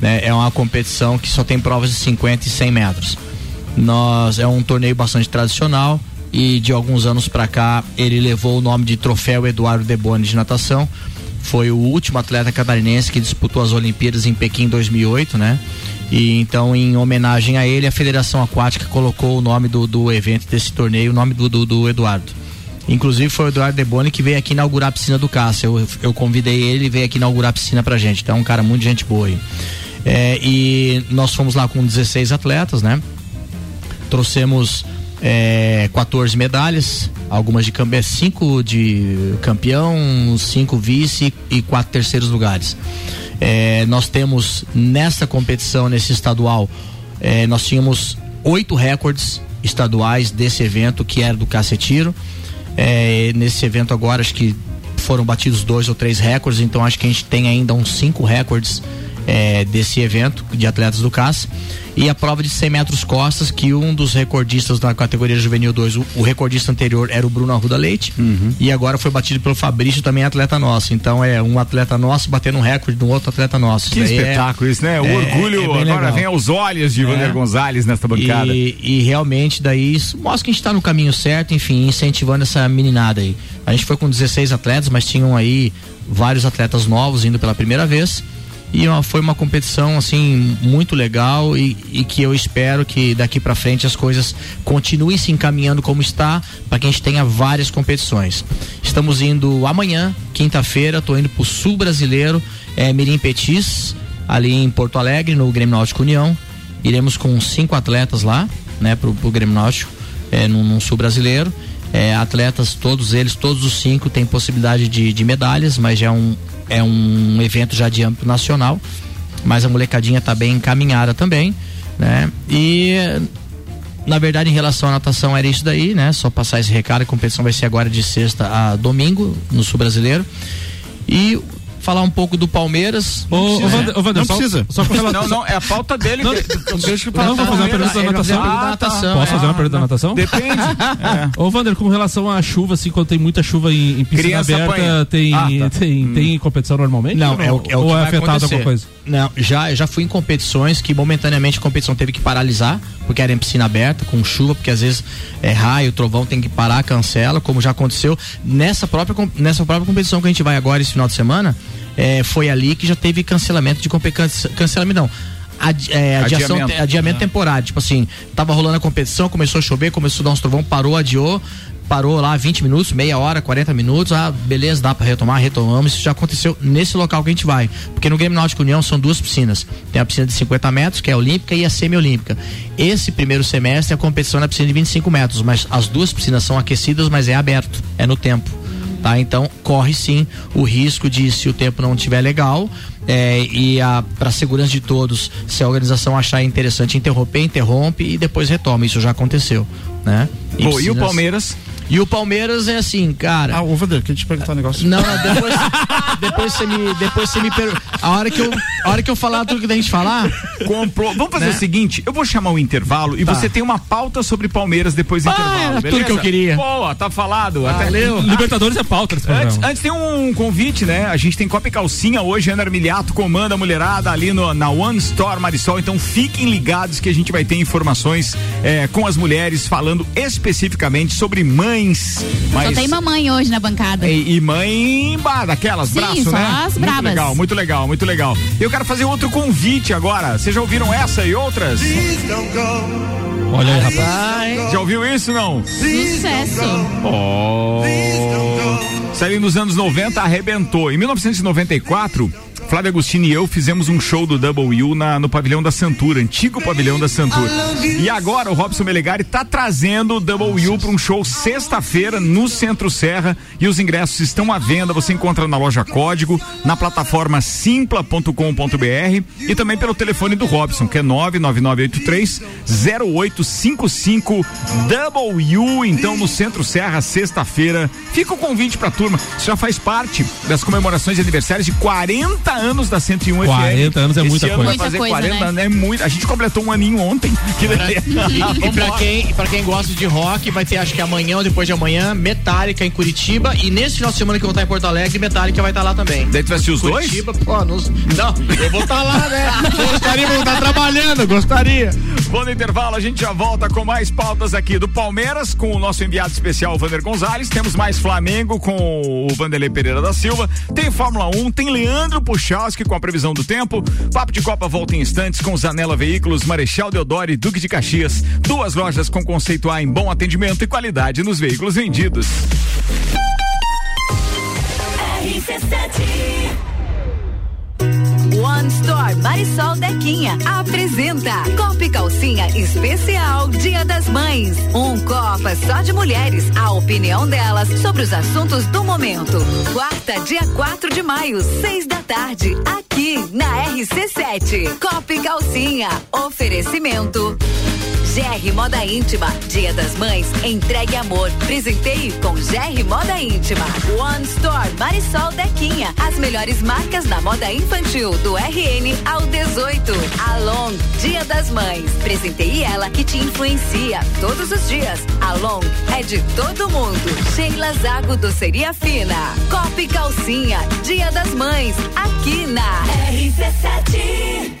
né? É uma competição que só tem provas de 50 e 100 metros. Nós é um torneio bastante tradicional e de alguns anos pra cá ele levou o nome de Troféu Eduardo Deboni de natação. Foi o último atleta catarinense que disputou as Olimpíadas em Pequim 2008, né? E então, em homenagem a ele, a Federação Aquática colocou o nome do, do evento desse torneio, o nome do, do, do Eduardo. Inclusive foi o Eduardo Deboni que veio aqui inaugurar a piscina do Cássio. Eu, eu convidei ele e veio aqui inaugurar a piscina pra gente. Então é um cara muito gente boa aí. É, e nós fomos lá com 16 atletas, né? Trouxemos é, 14 medalhas, algumas de campeão, cinco de campeão, cinco vice e quatro terceiros lugares. É, nós temos nessa competição, nesse estadual, é, nós tínhamos oito recordes estaduais desse evento, que era do cacetiro. É, nesse evento agora, acho que foram batidos dois ou três recordes, então acho que a gente tem ainda uns cinco recordes é, desse evento de atletas do CAS e a prova de 100 metros costas, que um dos recordistas da categoria juvenil 2, o, o recordista anterior era o Bruno Arruda Leite, Uhum. e agora foi batido pelo Fabrício, também atleta nosso. Então é um atleta nosso batendo um recorde de um outro atleta nosso. Que Isso é- espetáculo isso, né? O é- orgulho é agora legal. vem aos olhos de Vander É. Gonzalez nesta bancada. E, e realmente daí isso mostra que a gente está no caminho certo, enfim, incentivando essa meninada aí. A gente foi com 16 atletas, mas tinham aí vários atletas novos indo pela primeira vez. E foi uma competição assim muito legal e, e que eu espero que daqui para frente as coisas continuem se encaminhando como está para que a gente tenha várias competições. Estamos indo amanhã, quinta-feira, tô indo pro Sul Brasileiro, é, Mirim Petis, ali em Porto Alegre, no Grêmio Náutico União. Iremos com cinco atletas lá, né, pro, pro Grêmio Náutico, é, no, no Sul Brasileiro. É, atletas, todos eles, todos os cinco têm possibilidade de, de medalhas, mas já é um, é um evento já de âmbito nacional. Mas a molecadinha tá bem encaminhada também, né? E na verdade, em relação à natação, era isso daí, né? Só passar esse recado. A competição vai ser agora de sexta a domingo, no Sul Brasileiro. E falar um pouco do Palmeiras. Ô, Vander, Não só, precisa. Só com relação. Não, não, é a pauta dele. Não, de- deixa eu não, vou fazer uma pergunta da natação. a pergunta da Ah, tá. natação, Posso é. fazer uma pergunta da natação? Depende. É. Ô, Vander, com relação à chuva, assim, quando tem muita chuva em, em piscina Criança aberta, apanha. tem, Ah, tá. tem, tem competição normalmente? Não, é o, é o ou que é afetado acontecer. alguma coisa? Não, já, já fui em competições que momentaneamente a competição teve que paralisar, porque era em piscina aberta, com chuva, porque às vezes é raio, trovão, tem que parar, cancela, como já aconteceu nessa própria, nessa própria competição que a gente vai agora esse final de semana, é, foi ali que já teve cancelamento de competição, cancelamento não. Adi, é, adiação, Adiamento. adiamento temporário, tipo assim, tava rolando a competição, começou a chover, começou a dar uns trovão, parou, adiou, parou lá 20 minutos, meia hora, 40 minutos, ah, beleza, dá pra retomar, retomamos, isso já aconteceu nesse local que a gente vai, porque no Grêmio Náutico União são duas piscinas, tem a piscina de 50 metros, que é a olímpica, e a semi-olímpica. Esse primeiro semestre a competição é na piscina de 25 metros, mas as duas piscinas são aquecidas, mas é aberto, é no tempo. Tá? Então corre sim o risco de se o tempo não estiver legal é, e para segurança de todos, se a organização achar interessante interromper, interrompe e depois retoma. Isso já aconteceu, né? Bom, e o Palmeiras? E o Palmeiras é assim, cara. Ah, ô Vander, queria te perguntar um negócio. Não, depois, depois você me, depois você me per... a hora que eu, a hora que eu falar tudo que tem que falar, Comprou. Vamos fazer Né? o seguinte: eu vou chamar o intervalo e Tá. você tem uma pauta sobre Palmeiras depois do Ah, intervalo. era tudo beleza? que eu queria. Boa, tá falado. Até Valeu. Libertadores é pauta Antes, antes tem um convite, né? A gente tem Copa e Calcinha hoje, Ana Armiliato comanda a mulherada ali no, na One Store Marisol. Então fiquem ligados que a gente vai ter informações eh, com as mulheres falando especificamente sobre mães. Só Mas, tem mamãe hoje na bancada. e, e mãe bah, daquelas, Sim, braço, só né? as muito bravas. legal, muito legal, muito legal. Eu quero fazer outro convite agora. Vocês já ouviram essa e outras? Olha aí, rapaz. Já ouviu isso não? Sucesso. Oh. Saiu nos anos 90, arrebentou. Em 1994, Flávio Agostini e eu fizemos um show do Double U na, no pavilhão da Santura, antigo pavilhão da Santura. E agora o Robson Melegari tá trazendo o Double U para um show sexta-feira no Centro Serra e os ingressos estão à venda. Você encontra na loja Código, na plataforma simpla.com.br e também pelo telefone do Robson, que é 99983 0855 Double U, então no Centro Serra, sexta-feira. Fica o convite pra turma. Isso já faz parte das comemorações de aniversários de 40 anos da 101 FM. 40 anos é Esse muita ano coisa. Vai fazer Muita coisa, 40 né? anos, é muito. A gente completou um aninho ontem. Que beleza. E pra quem, pra quem gosta de rock, vai ter acho que amanhã ou depois de amanhã, Metallica em Curitiba. E nesse final de semana que eu vou estar em Porto Alegre, Metallica vai estar lá também. Daí tu vai assistir os dois? Curitiba, pô, nos- não, eu vou estar lá, né? Gostaria de estar trabalhando, gostaria. Bom, no intervalo, a gente já volta com mais pautas aqui do Palmeiras, com o nosso enviado especial, Vander Gonzalez. Temos mais Flamengo com o Vanderlei Pereira da Silva. Tem Fórmula 1, tem Leandro Puchalski com a previsão do tempo. Papo de Copa volta em instantes com Zanela Veículos, Marechal Deodoro e Duque de Caxias. Duas lojas com conceito A em bom atendimento e qualidade nos veículos vendidos. One Store Marisol Dequinha apresenta Copa Calcinha Especial Dia das Mães. Um Copa só de mulheres, a opinião delas sobre os assuntos do momento. Quarta, dia 4 de maio, seis da tarde, aqui na RC7. Copa Calcinha. Oferecimento. GR Moda Íntima. Dia das Mães, entregue amor. Presenteie com GR Moda Íntima. One Store Marisol Dequinha. As melhores marcas na moda infantil do RN ao 18. Along, Dia das Mães. Presenteie ela que te influencia todos os dias. Along é de todo mundo. Sheila Zago Doceria Fina. Copa e Calcinha. Dia das Mães. Aqui na RC7.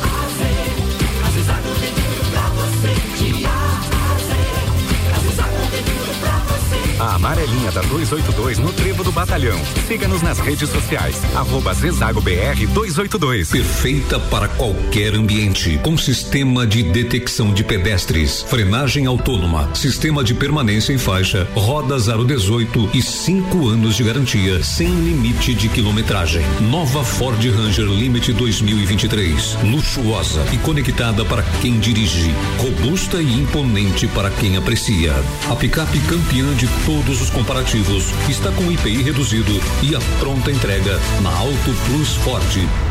A amarelinha da 282 no Trevo do Batalhão. Siga-nos nas redes sociais. Arroba Zezago BR 282. Perfeita para qualquer ambiente. Com sistema de detecção de pedestres, frenagem autônoma, sistema de permanência em faixa, rodas aro 18 e 5 anos de garantia, sem limite de quilometragem. Nova Ford Ranger Limite 2023. Luxuosa e conectada para quem dirige. Robusta e imponente para quem aprecia. A picape campeã de todos os comparativos está com IPI reduzido e a pronta entrega na Auto Plus Ford.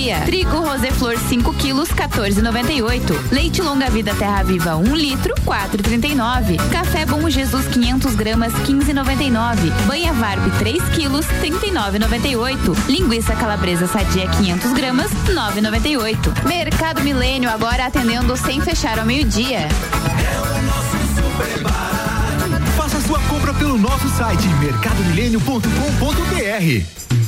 Dia. Trigo Roseflor 5 quilos 14,98. Leite longa vida Terra Viva 1 um litro 4,39. Café Bom Jesus 500 gramas 15,99. Banha Varbe 3 quilos 39,98. Linguiça calabresa sadia 500 gramas 9,98. Mercado Milênio agora atendendo sem fechar ao meio dia. É o nosso. Faça sua compra pelo nosso site mercadomilênio.com.br.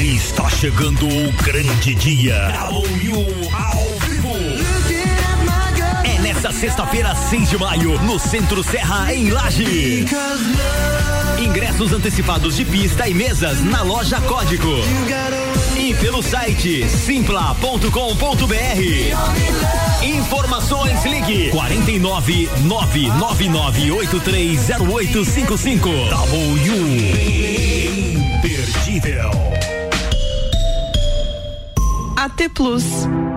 Está chegando o grande dia. ao vivo. É nessa sexta-feira, 6 de maio, no Centro Serra, em Laje. Ingressos antecipados de pista e mesas na loja Código. e pelo site simpla.com.br. Informações ligue 49 999830855. W Plus.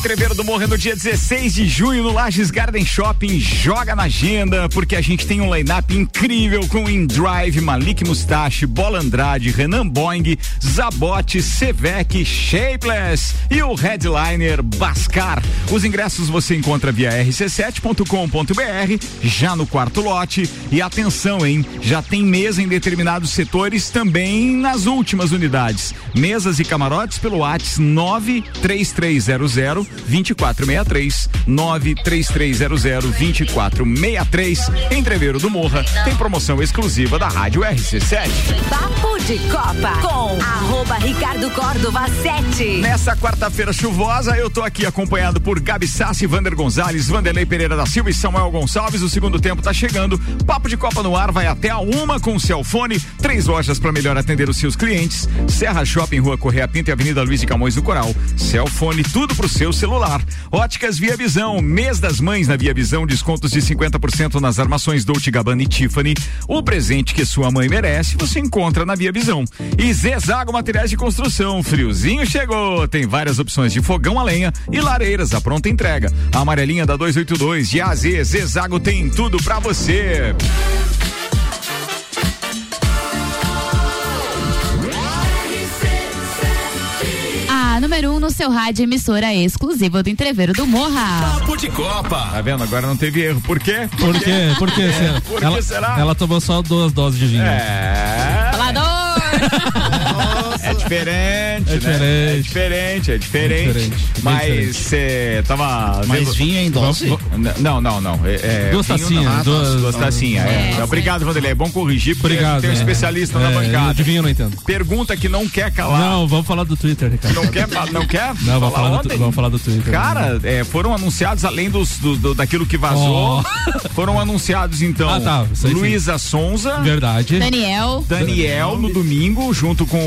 Entreveiro do Morro no dia 16 de junho no Lages Garden Shopping. Joga na agenda, porque a gente tem um line-up incrível com InDrive, Malik Mustache, Bola Andrade, Renan Boing, Zabote, Sevec, Shapeless e o headliner Bascar. Os ingressos você encontra via rc7.com.br, já no quarto lote. E atenção, hein? Já tem mesa em determinados setores também nas últimas unidades. Mesas e camarotes pelo WhatsApp 93300 2463 93300 2463. Entreveiro do Morra tem promoção exclusiva da Rádio RC7. Papo de Copa com arroba Ricardo Córdova 7. Nessa quarta-feira chuvosa, eu tô aqui acompanhado por Gabi Sassi, Vander Gonzalez, Vanderlei Pereira da Silva e Samuel Gonçalves. O segundo tempo tá chegando. Papo de Copa no ar vai até a uma com o Celfone. Três lojas para melhor atender os seus clientes. Serra Shopping, Rua Correia Pinto e Avenida Luiz de Camões do Coral. Celfone, tudo pro seu celular. Óticas Via Visão, mês das mães na Via Visão, descontos de 50% nas armações Dolce Gabbana e Tiffany. O presente que sua mãe merece, você encontra na Via Visão. E Zezago Materiais de Construção, friozinho chegou. Tem várias opções de fogão a lenha e lareiras à pronta entrega. A amarelinha da 282 de AZ, Zezago tem tudo pra você. Número 1 um no seu rádio, emissora exclusiva do Entreveiro do Morra. Papo de Copa. Tá vendo? Agora não teve erro. Por quê? Por quê? Por quê? É, por que ela, será? ela tomou só duas doses de vinho. É. Falador! É diferente? Diferente. É diferente, é diferente. É diferente, é bem Mas diferente. você tava. Mas vendo- vinho em dose? Não, não, não. É, é, Duas tacinhas, duas- duas tacinhas. É. É, Obrigado, Vanderlei. É bom corrigir, porque Obrigado. tem um é. especialista na É, bancada. De vinho eu não entendo. Pergunta que não quer calar. Não, vamos falar do Twitter, Ricardo. Não quer? Não quer? Não, vamos falar, do, vamos falar do Twitter. Cara, é, foram anunciados, além dos, do, do- daquilo que vazou, foram anunciados, então, Ah, tá. Luísa Sonza, Verdade. Daniel. Daniel no domingo, junto com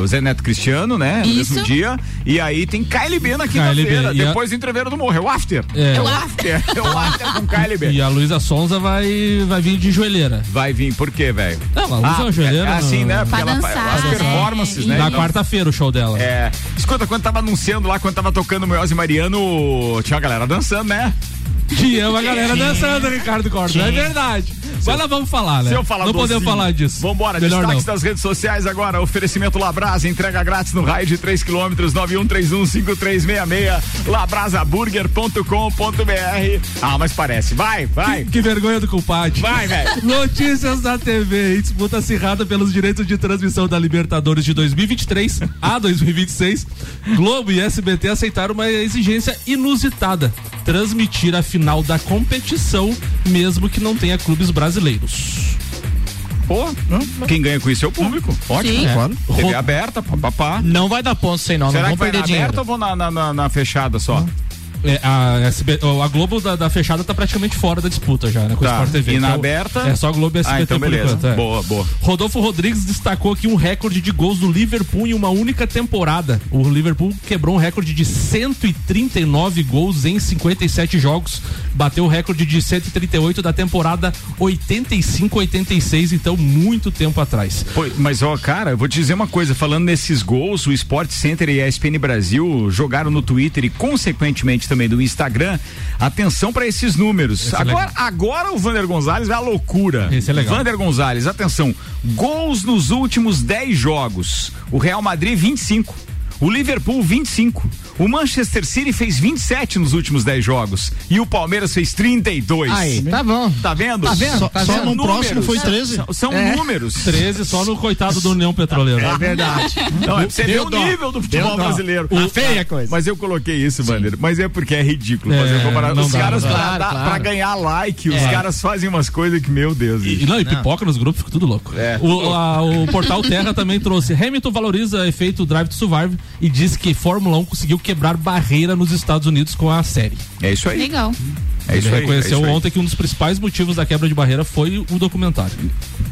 o Zé Neto Cristiano, né? No Isso. mesmo dia. E aí tem KLB na KLB, quinta-feira, e a- depois do entreveiro do Morro. É o after. É. É o after. É o after com KLB. E a Luísa Sonza vai, vai vir de joelheira. Vai vir, por quê, velho? Não, ela usa uma joelheira É, assim, no- né? Porque Pra ela dançar, faz as né? performances, né? Na Então- quarta-feira o show dela. É. Escuta, quando tava anunciando lá, quando tava tocando Moiose e Mariano, tinha uma galera dançando, né? Tinha uma galera dançando, Ricardo Cortes. É verdade. Mas nós vamos falar, né? Se eu falar não podemos falar disso. Vambora, Melhor destaques não. das redes sociais agora. Oferecimento Labrasa, entrega grátis no raio de 3 quilômetros, 91315366, labrasaburger.com.br. Ah, mas parece. Vai, vai. Que vergonha do culpado. Vai, velho. Notícias da TV. Disputa acirrada pelos direitos de transmissão da Libertadores de 2023 a 2026. Globo e SBT aceitaram uma exigência inusitada: transmitir a final da competição, mesmo que não tenha clubes brasileiros. Pô, quem ganha com isso é o público. Ótimo. Sim. É. Claro. TV aberta, papapá. Não vai dar ponto sem não Será vão que vai perder na dinheiro. aberta ou vou na, na, na- na fechada só? É, a, SB, a Globo da, da fechada tá praticamente fora da disputa já, né? Com o Tá. Sport TV. E na Então, aberta? É só Globo e SBT Ah, então beleza. enquanto, é. Boa, boa. Rodolfo Rodrigues destacou aqui um recorde de gols do Liverpool em uma única temporada. O Liverpool quebrou um recorde de 139 gols em 57 jogos. Bateu o recorde de 138 da temporada 85-86, então muito tempo atrás. Pô, mas ó, cara, eu vou te dizer uma coisa, falando nesses gols, o Sport Center e a ESPN Brasil jogaram no Twitter e consequentemente também no Instagram. Atenção pra esses números. Esse é agora, legal. agora o Vander Gonzalez vai à loucura. Esse é legal. Vander Gonzalez, atenção. Gols nos últimos 10 jogos. O Real Madrid 25. O Liverpool 25. O Manchester City fez 27 nos últimos 10 jogos. E o Palmeiras fez 32. Aí, tá bom. Tá vendo? Tá vendo? Só, Tá só vendo? no próximo foi 13. São, são É. números. 13 só no coitado do União Petroleira. É verdade. Não, é pra você ver Deu o dó. nível do futebol Deu dó. brasileiro. Tá feia a coisa. Mas eu coloquei isso, Vander. Mas é porque é ridículo É, fazer comparação. não Os dá, caras, dá. pra, claro. pra ganhar like, os É. caras fazem umas coisas que, meu Deus. E, não, e pipoca nos grupos, fica tudo louco. É. O, a- o portal Terra também trouxe. Hamilton valoriza efeito Drive to Survive e diz que Fórmula 1 conseguiu quebrar barreira nos Estados Unidos com a série. É isso aí. Legal. É isso Ele aí. reconheceu é isso aí. ontem que um dos principais motivos da quebra de barreira foi o documentário.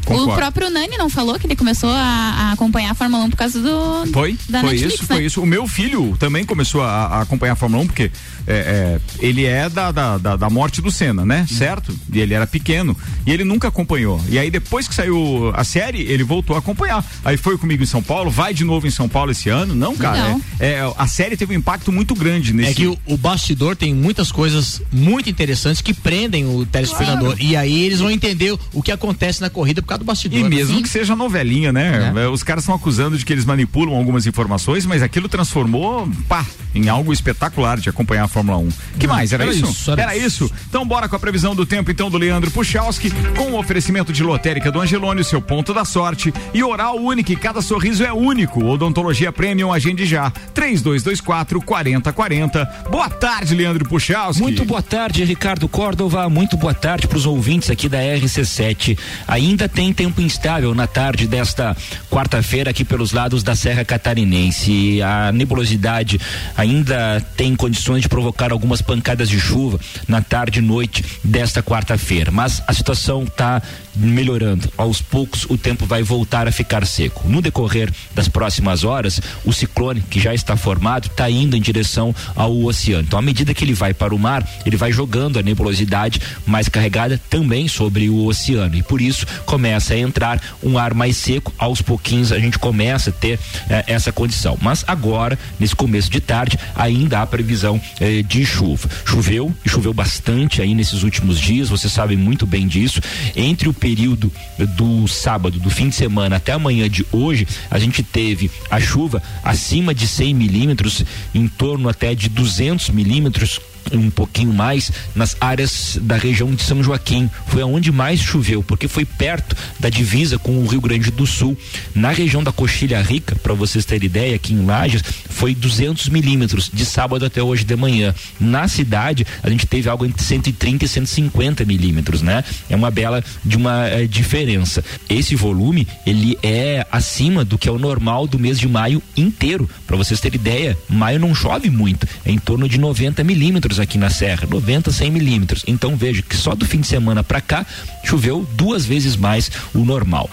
Concordo. O próprio Nani não falou que ele começou a, a acompanhar a Fórmula 1 por causa do. Foi, da foi Netflix, isso, né? foi isso. O meu filho também começou a, a acompanhar a Fórmula 1, porque é, é, ele é da, da, da, da morte do Senna, né? Certo? E ele era pequeno. E ele nunca acompanhou. E aí, depois que saiu a série, ele voltou a acompanhar. Aí foi comigo em São Paulo, vai de novo em São Paulo esse ano. Não, cara. Legal. É, é, a série teve um impacto muito grande nesse. É que o, o bastidor tem muitas coisas muito interessantes que prendem o telespectador. Claro. E aí eles vão entender o que acontece na corrida por causa do bastidor. E né? mesmo que seja novelinha, né? É. Os caras estão acusando de que eles manipulam algumas informações, mas aquilo transformou, pá, em algo espetacular de acompanhar a Fórmula 1. Que Não, mais? Era, era isso? isso, era Era isso. Então bora com a previsão do tempo então do Leandro Puchalski, com o oferecimento de lotérica do Angelone, seu ponto da sorte, e oral único, cada sorriso é único. Odontologia Premium, agende já. 3224 4040. Boa tarde, Leandro Puchalski. Muito boa tarde, Ricardo Córdova. Muito boa tarde para os ouvintes aqui da RC7. Ainda tem tempo instável na tarde desta quarta-feira aqui pelos lados da Serra Catarinense. A nebulosidade ainda tem condições de provocar algumas pancadas de chuva na tarde e noite desta quarta-feira. Mas a situação está melhorando. Aos poucos o tempo vai voltar a ficar seco. No decorrer das próximas horas, o ciclone que já está formado está indo em direção ao oceano. Então, à medida que ele vai para o mar, ele vai jogando a nebulosidade mais carregada também sobre o oceano. E por isso começa a entrar um ar mais seco. Aos pouquinhos a gente começa a ter eh, essa condição. Mas agora, nesse começo de tarde, ainda há previsão eh, de chuva. Choveu e choveu bastante aí nesses últimos dias. Vocês sabem muito bem disso. Entre o período do sábado, do fim de semana até amanhã de hoje, a gente teve a chuva acima de 100 milímetros, em torno até de 200 milímetros um pouquinho mais nas áreas da região de São Joaquim. Foi aonde mais choveu, porque foi perto da divisa com o Rio Grande do Sul. Na região da Coxilha Rica, para vocês terem ideia, aqui em Lages, foi 200 milímetros de sábado até hoje de manhã. Na cidade, a gente teve algo entre 130 e 150 milímetros, né? É uma bela de uma eh, diferença. Esse volume, ele é acima do que é o normal do mês de maio inteiro. Para vocês terem ideia, maio não chove muito, é em torno de 90 milímetros aqui na Serra, 90, 100 milímetros. Então veja que só do fim de semana para cá choveu duas vezes mais o normal.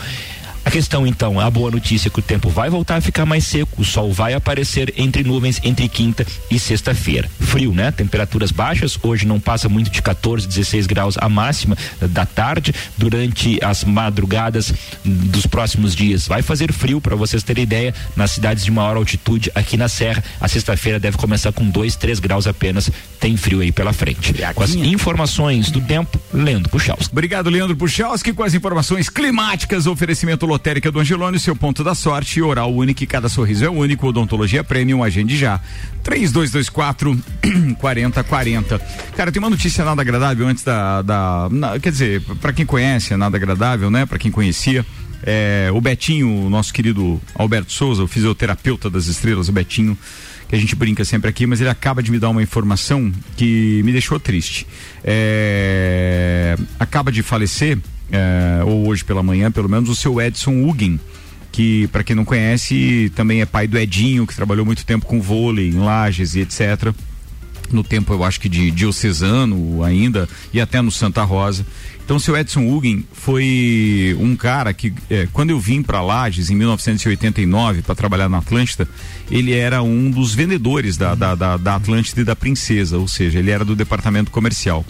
A questão então, a boa notícia é que o tempo vai voltar a ficar mais seco, o sol vai aparecer entre nuvens entre quinta e sexta-feira. Frio, né? Temperaturas baixas, hoje não passa muito de 14, 16 graus a máxima da tarde. Durante as madrugadas dos próximos dias vai fazer frio, para vocês terem ideia, nas cidades de maior altitude aqui na Serra. A sexta-feira deve começar com 2, 3 graus apenas. Tem frio aí pela frente. Com as informações do tempo, Lendo Puxaus. Obrigado, Leandro Puchalski, com as informações climáticas, oferecimento lotérica do Angelone, seu ponto da sorte, oral único, cada sorriso é único, odontologia premium, agende já. 3224 4040. Cara, tem uma notícia nada agradável antes da. da na- quer dizer, pra quem conhece, é nada agradável, né? Pra quem conhecia. É, o Betinho, o nosso querido Alberto Souza, o fisioterapeuta das estrelas, o Betinho, que a gente brinca sempre aqui, mas ele acaba de me dar uma informação que me deixou triste. É, acaba de falecer, é, ou hoje pela manhã, pelo menos, o seu Edson Hugen, que, para quem não conhece, também é pai do Edinho, que trabalhou muito tempo com vôlei em Lages e etc no tempo eu acho que de diocesano ainda e até no Santa Rosa. Então, o seu Edson Hugen foi um cara que, eh, quando eu vim para Lages em 1989 para trabalhar na Atlântida, ele era um dos vendedores da, da, da, da Atlântida e da Princesa, ou seja, ele era do departamento comercial.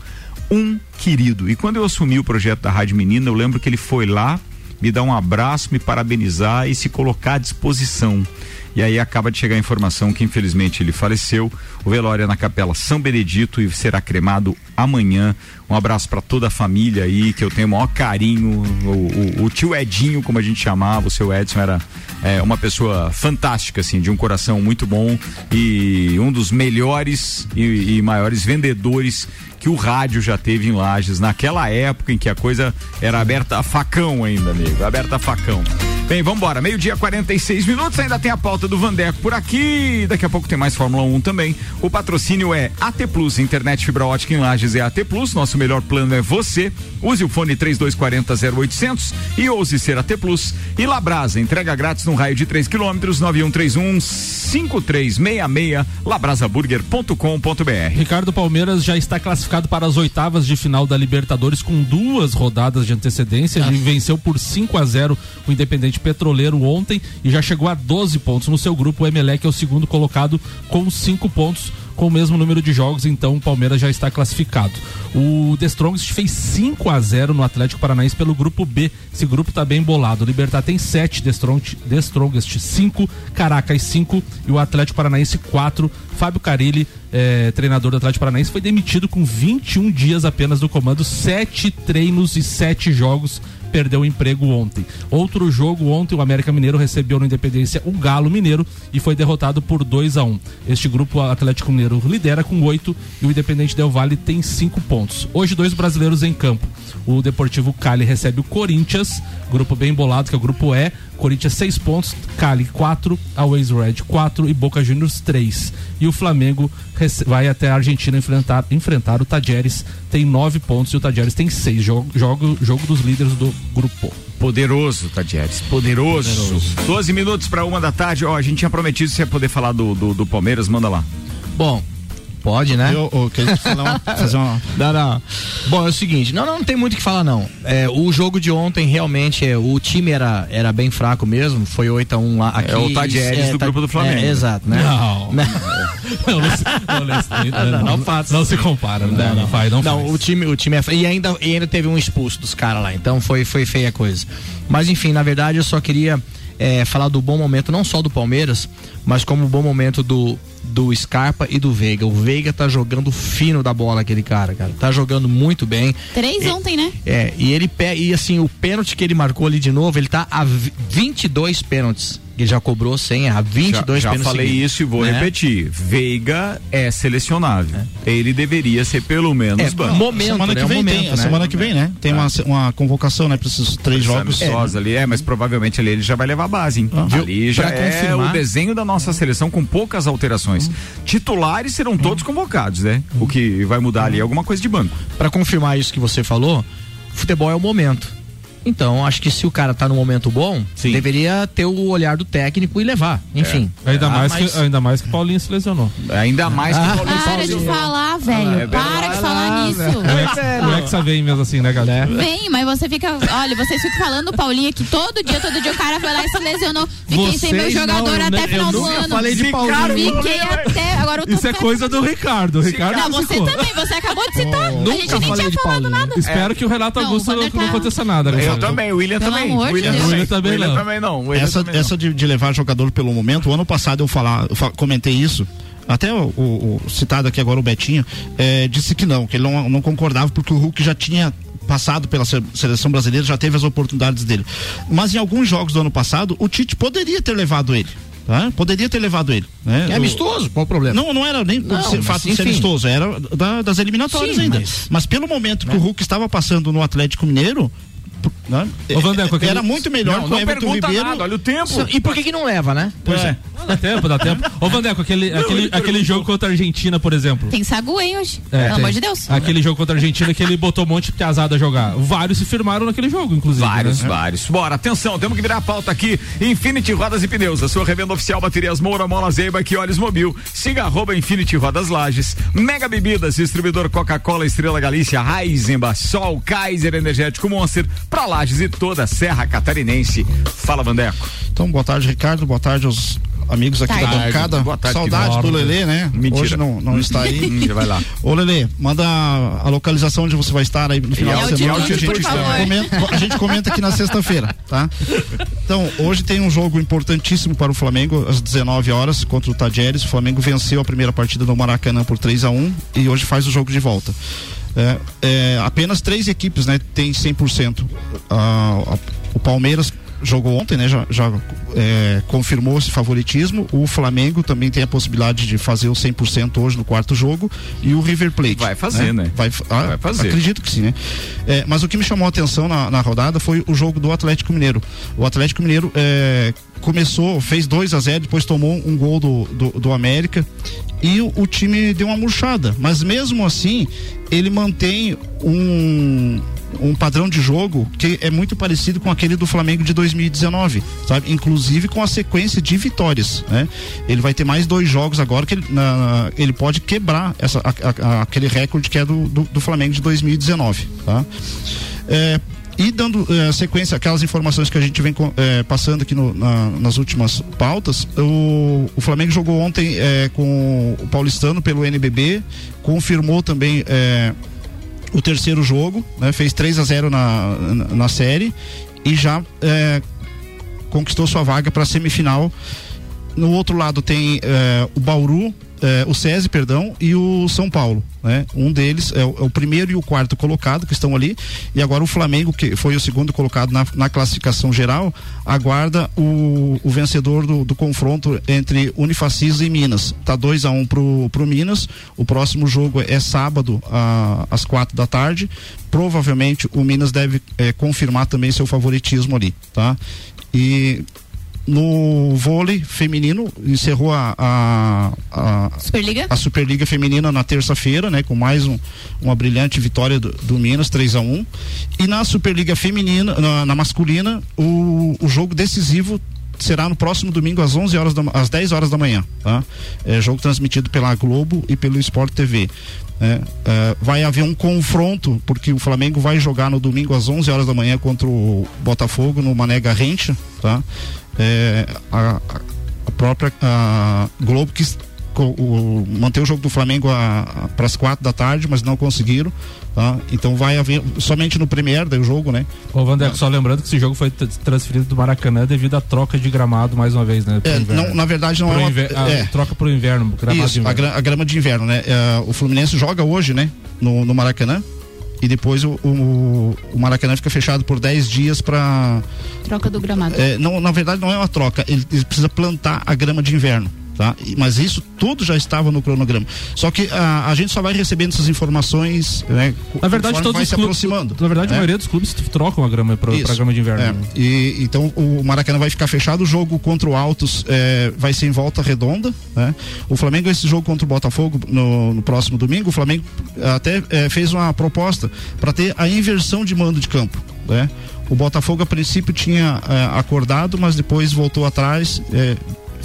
Um querido. E quando eu assumi o projeto da Rádio Menina, eu lembro que ele foi lá me dar um abraço, me parabenizar e se colocar à disposição. E aí acaba de chegar a informação que infelizmente ele faleceu. O velório é na Capela São Benedito e será cremado amanhã. Um abraço para toda a família aí, que eu tenho o maior carinho. O, o- o tio Edinho, como a gente chamava, o seu Edson era é, uma pessoa fantástica, assim, de um coração muito bom e um dos melhores e, e maiores vendedores que o rádio já teve em Lages, naquela época em que a coisa era aberta a facão ainda, amigo, aberta a facão. Bem, vamos embora. Meio-dia, 46 minutos. Ainda tem a pauta do Vandeco por aqui. Daqui a pouco tem mais Fórmula 1 também. O patrocínio é AT Plus, internet fibra ótica em Lages é AT Plus. Nosso melhor plano é você. Use o fone 3240 0800 e ouse ser AT Plus. E Labrasa, entrega grátis no raio de 3 quilômetros, 9131 5366 labrasaburger.com.br. Ricardo Palmeiras já está classificado para as oitavas de final da Libertadores com duas rodadas de antecedência. Ele venceu por 5 a 0 o Independente Petroleiro ontem e já chegou a 12 pontos no seu grupo. O Emelec é o segundo colocado com 5 pontos com o mesmo número de jogos, então o Palmeiras já está classificado. O The Strongest fez 5 a 0 no Atlético Paranaense pelo grupo B. Esse grupo está bem bolado. O Libertar tem 7, The, Strong, The Strongest 5, Caracas 5 e o Atlético Paranaense 4. Fábio Carilli, eh, treinador do Atlético Paranaense, foi demitido com 21 dias apenas do comando, 7 treinos e 7 jogos perdeu o emprego ontem. Outro jogo ontem, o América Mineiro recebeu no Independência o Galo Mineiro e foi derrotado por 2 a 1 um. Este grupo o Atlético Mineiro lidera com 8 e o Independente Del Valle tem 5 pontos. Hoje, dois brasileiros em campo. O Deportivo Cali recebe o Corinthians, grupo bem bolado, que é o grupo E. Corinthians 6 pontos, Cali 4, Always Red 4 e Boca Juniors 3. E o Flamengo vai até a Argentina enfrentar, enfrentar o Tajeres, tem 9 pontos e o Tajeres tem 6. Jogo, jogo, jogo dos líderes do grupo. Poderoso, Tadieres. Poderoso. Poderoso. 12 minutos para uma da tarde. Ó, a gente tinha prometido se ia poder falar do, do, do Palmeiras, manda lá. Bom, pode, né? Eu, eu queria falar uma, fazer uma. Não, não. Bom, é o seguinte, não, não, não tem muito o que falar, não. É, o jogo de ontem, realmente, é, o time era, era bem fraco mesmo, foi 8x1 lá. Aqui, É o Tadieres do grupo do Flamengo. É, exato, né? Não. Não, não, se- não, não, não, não, não se compara, não, não, faz, não, Não, faz. o time, o time é. E ainda, e ainda teve um expulso dos caras lá, então foi, foi feia a coisa. Mas enfim, na verdade eu só queria é, falar do bom momento, não só do Palmeiras, mas como o bom momento do, do Scarpa e do Veiga. O Veiga tá jogando fino da bola, aquele cara, cara. Tá jogando muito bem. Três E- ontem, né? É, e ele e assim, o pênalti que ele marcou ali de novo, ele tá a vi- 22 pênaltis. Ele já cobrou 100, a 22 já, já pênaltis. falei seguidos, isso e vou né? repetir. Veiga é selecionável. Ele deveria ser pelo menos É, banco. momento, semana que né? vem Momento, tem, a né? semana que vem, né? Tem uma, uma convocação, né, para esses três jogos. Amistosa ali, é, mas provavelmente ali ele já vai levar a base, hein? Ah. ali já Pra é confirmar. o desenho da nossa seleção com poucas alterações. Titulares serão todos convocados, né? O que vai mudar ali é alguma coisa de banco. Pra confirmar isso que você falou, futebol é o momento. Então, acho que se o cara tá no momento bom, deveria ter o olhar do técnico e levar. Enfim. Ainda, Ah, mais mas- que, ainda mais que o Paulinho se lesionou. Ainda mais Ah. que o Paulinho Para de falar, velho. é Para de falar nisso. O Hexa vem mesmo assim, né, galera? Vem, mas você fica. Olha, vocês ficam falando do Paulinho aqui todo dia, todo dia o cara foi lá e se lesionou. Fiquei sem meu Vocês jogador não, até né? final Eu do ano. falei de Paulinho. Fiquei até. Agora eu tô Isso é coisa do Ricardo. O Ricardo Não, não você ficou. também, você acabou de citar. a gente Nunca nem falei tinha falado Paulinho. nada. Espero que o Renato Augusto não, aconteça nada. Eu Também, o William também. de William. William também William não. também não. William Essa, também não. essa de, de levar jogador pelo momento, o ano passado eu falar, eu comentei isso. Até o, o- o citado aqui agora, o Betinho, eh, disse que não, que ele não, não concordava porque o Hulk já tinha passado pela se- seleção brasileira, já teve as oportunidades dele. Mas em alguns jogos do ano passado, o Tite poderia ter levado ele. tá? Poderia ter levado ele. Né? É O- amistoso, qual o problema? Não, não era nem por Não, ser, fato de ser amistoso, era da- das eliminatórias Sim, ainda. mas- Mas, pelo momento que o Hulk estava passando no Atlético Mineiro, né, Ô, Vandeco, aquele- era muito melhor Não, com não pergunta Ribeiro. nada, olha o tempo. E por que que não leva, né? Pois é. Dá tempo, dá tempo. Ô, Vandeco, aquele, aquele, aquele jogo contra a Argentina, por exemplo. Tem sagu, hein, hoje? É, Pelo tem. amor de Deus. Aquele jogo contra a Argentina que ele botou um monte de piazada a jogar. Vários se firmaram naquele jogo, inclusive. Vários, né? vários. Bora, atenção, temos que virar a pauta aqui. Infinity Rodas e Pneus, a sua revenda oficial Baterias Moura, Mola Zeiba e Olhos Mobil. Siga arroba Infinity Rodas Lages. Mega Bebidas, distribuidor Coca-Cola, Estrela Galícia, Heisenbach, Sol, Kaiser Energético Monster, pra Lages e toda a Serra Catarinense. Fala, Vandeco. Então, boa tarde, Ricardo. Boa tarde aos amigos aqui Tarde. da bancada. Boa tarde, Saudade do. Lelê, né? Mentira. Hoje não, não está aí. Hum, vai lá. Ô, Lelê, manda a localização onde você vai estar aí no final de altitude, semana. que a, gente comenta, a gente comenta aqui na sexta-feira, tá? Então, hoje tem um jogo importantíssimo para o Flamengo, às 19 horas, contra o Tajeres. O Flamengo venceu a primeira partida no Maracanã por 3 a 1 e hoje faz o jogo de volta. É, é, apenas três equipes né, têm 100%. Ah, a- o Palmeiras jogou ontem, né? Já, já é, confirmou esse favoritismo. O Flamengo também tem a possibilidade de fazer o 100% hoje no quarto jogo e o River Plate. Vai fazer, né? Vai, ah, Vai fazer. Acredito que sim, né? É, mas o que me chamou a atenção na, na rodada foi o jogo do Atlético Mineiro. O Atlético Mineiro é, começou, fez 2 a 0 depois tomou um gol do, do, do América e o, o time deu uma murchada. Mas mesmo assim, ele mantém um um padrão de jogo que é muito parecido com aquele do Flamengo de 2019, sabe? Inclusive com a sequência de vitórias, né? Ele vai ter mais dois jogos agora que ele, na- ele pode quebrar essa, a- a- aquele recorde que é do, do, do Flamengo de 2019, tá? É, e dando eh, sequência aquelas informações que a gente vem eh, passando aqui no- na- nas últimas pautas, o, o Flamengo jogou ontem eh, com o Paulistano pelo NBB, confirmou também o terceiro jogo, né, fez 3 a 0 na, na, na série e já eh, conquistou sua vaga para a semifinal. No outro lado tem eh, o Bauru, eh, o SESI, perdão, e o São Paulo. Né? Um deles é o, é o primeiro e o quarto colocado que estão ali. E agora o Flamengo, que foi o segundo colocado na, na classificação geral, aguarda o, o vencedor do, do confronto entre Unifacis e Minas. Tá 2 a 1 um pro, pro Minas. O próximo jogo é sábado, a- às quatro da tarde. Provavelmente o Minas deve eh, confirmar também seu favoritismo ali, tá? E no vôlei feminino encerrou a, a, a Superliga? a Superliga Feminina na terça-feira, né, com mais um, uma brilhante vitória do, do Minas 3 a 1 E na Superliga Feminina, na, na masculina, o, o jogo decisivo será no próximo domingo às 11 horas da, às 10 horas da manhã, tá? É jogo transmitido pela Globo e pelo Sport TV. né? É, vai haver um confronto porque o Flamengo vai jogar no domingo às 11 horas da manhã contra o Botafogo no Mané Garrincha, tá? É, a, a- própria a Globo co- o, manter o jogo do Flamengo para as quatro da tarde, mas não conseguiram. Tá? Então vai haver somente no Premier do jogo, né? Ô, Vandeco, só lembrando que esse jogo foi transferido do Maracanã devido à troca de gramado mais uma vez, né? É, inverno. não, na verdade não Pro é uma inver- a é. troca pro inverno, gramado de Isso, a, inverno. a grama de inverno, né? É, o Fluminense joga hoje, né? No, no Maracanã. E depois o, o, o Maracanã fica fechado por 10 dias para Troca do gramado. É, não, na verdade não é uma troca, ele, ele precisa plantar a grama de inverno. Tá? Mas isso tudo já estava no cronograma. Só que a, a gente só vai recebendo essas informações, né? Na verdade, todos vai os se clubes, aproximando. na verdade, a né? maioria dos clubes trocam a grama pra Isso. grama de inverno. É. né? E, então o Maracanã vai ficar fechado, o jogo contra o Altos é, vai ser em volta redonda. Né? O Flamengo, esse jogo contra o Botafogo no, no próximo domingo, o Flamengo até é, fez uma proposta para ter a inversão de mando de campo. Né? O Botafogo a princípio tinha acordado, mas depois voltou atrás.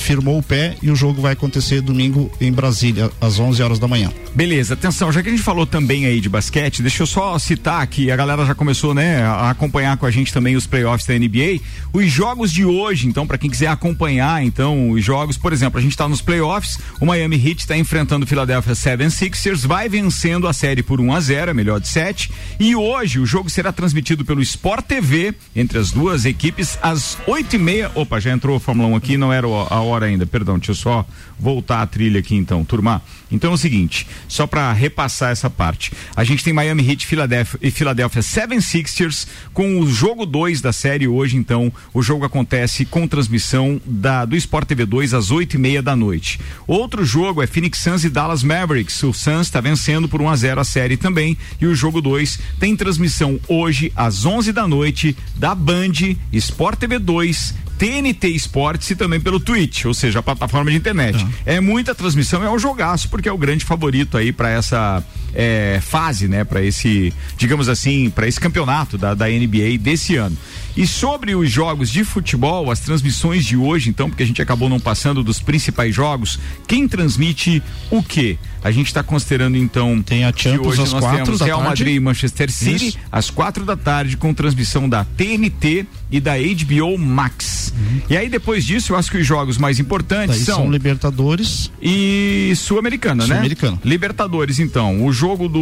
É, Firmou o pé e o jogo vai acontecer domingo em Brasília, às 11 horas da manhã. Beleza, atenção, já que a gente falou também aí de basquete, deixa eu só citar que a galera já começou, né, a acompanhar com a gente também os playoffs da NBA, os jogos de hoje, então, para quem quiser acompanhar, então, os jogos, por exemplo, a gente tá nos playoffs, o Miami Heat está enfrentando o Philadelphia 76ers, vai vencendo a série por 1 a 0, a melhor de 7, e hoje o jogo será transmitido pelo Sport TV entre as duas equipes às 8 e meia. Opa, já entrou a Fórmula 1 aqui, não era o- a hora ainda, perdão, deixa eu só voltar a trilha aqui então, turma. Então é o seguinte, só para repassar essa parte. A gente tem Miami Heat Philadelphia, e Philadelphia 76ers com o jogo 2 da série hoje, então. O jogo acontece com transmissão da, do Sport TV 2 às 8 e meia da noite. Outro jogo é Phoenix Suns e Dallas Mavericks. O Suns está vencendo por 1 a 0 a série também. E o jogo 2 tem transmissão hoje às 11 da noite da Band, Sport TV 2, TNT Esportes e também pelo Twitch, ou seja, a plataforma de internet. É muita transmissão, é um jogaço, porque é o grande favorito aí para essa é, fase, né? Para esse, digamos assim, para esse campeonato da, da NBA desse ano. E sobre os jogos de futebol, as transmissões de hoje, então, porque a gente acabou não passando dos principais jogos, quem transmite o quê? A gente está considerando então Tem a que Champions hoje às nós quatro da Real tarde. Madrid e Manchester City Isso. às quatro da tarde com transmissão da TNT e da HBO Max. E aí depois disso, eu acho que os jogos mais importantes Daí são, são Libertadores e Sul-Americana, né? Sul-Americana. Libertadores, então. O jogo do.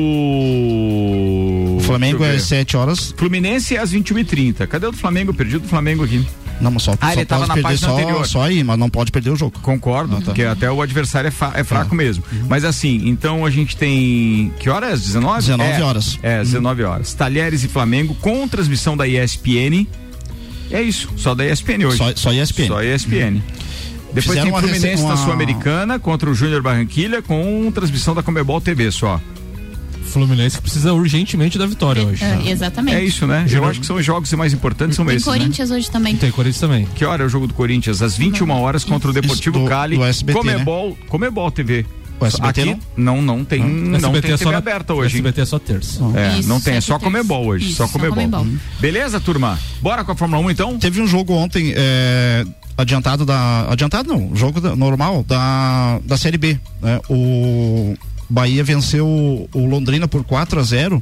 O Flamengo é ver. 7 horas. Fluminense às 21h30. Cadê o Flamengo? Perdi o do Flamengo aqui. Não, mas só, Ah, só ele tava na perder página só, anterior. só aí, mas não pode perder o jogo. Concordo, Ah, tá. porque até o adversário é, é fraco mesmo. Mas assim, então a gente tem. Que horas? 19? 19 É, horas. É, 19 horas. Talheres e Flamengo com transmissão da ESPN. É isso, só da ESPN hoje. Só, só ESPN. Só ESPN. Depois Fizeram tem uma Fluminense rece- na uma- Sul-Americana contra o Júnior Barranquilha com transmissão da Comebol TV só. Fluminense que precisa urgentemente da vitória hoje. É, exatamente. É isso, né? Eu acho que são os jogos mais importantes, são Tem esses, né? Corinthians hoje também. Tem Corinthians também. Que hora é o jogo do Corinthians? Às 21 horas contra o Deportivo do- Cali. do SBT, Comebol, Comebol TV. O SBT Aqui não, não tem, não SBT tem é TV só na- aberta hoje. SBT é só terça. É, Isso, não tem, é só Comebol hoje, Isso, só Comebol. Comebol. Uhum. Beleza, turma? Bora com a Fórmula 1 então? Teve um jogo ontem, é, adiantado da. Adiantado não, jogo da- normal da, da Série B. né? O Bahia venceu o, o Londrina por 4 a 0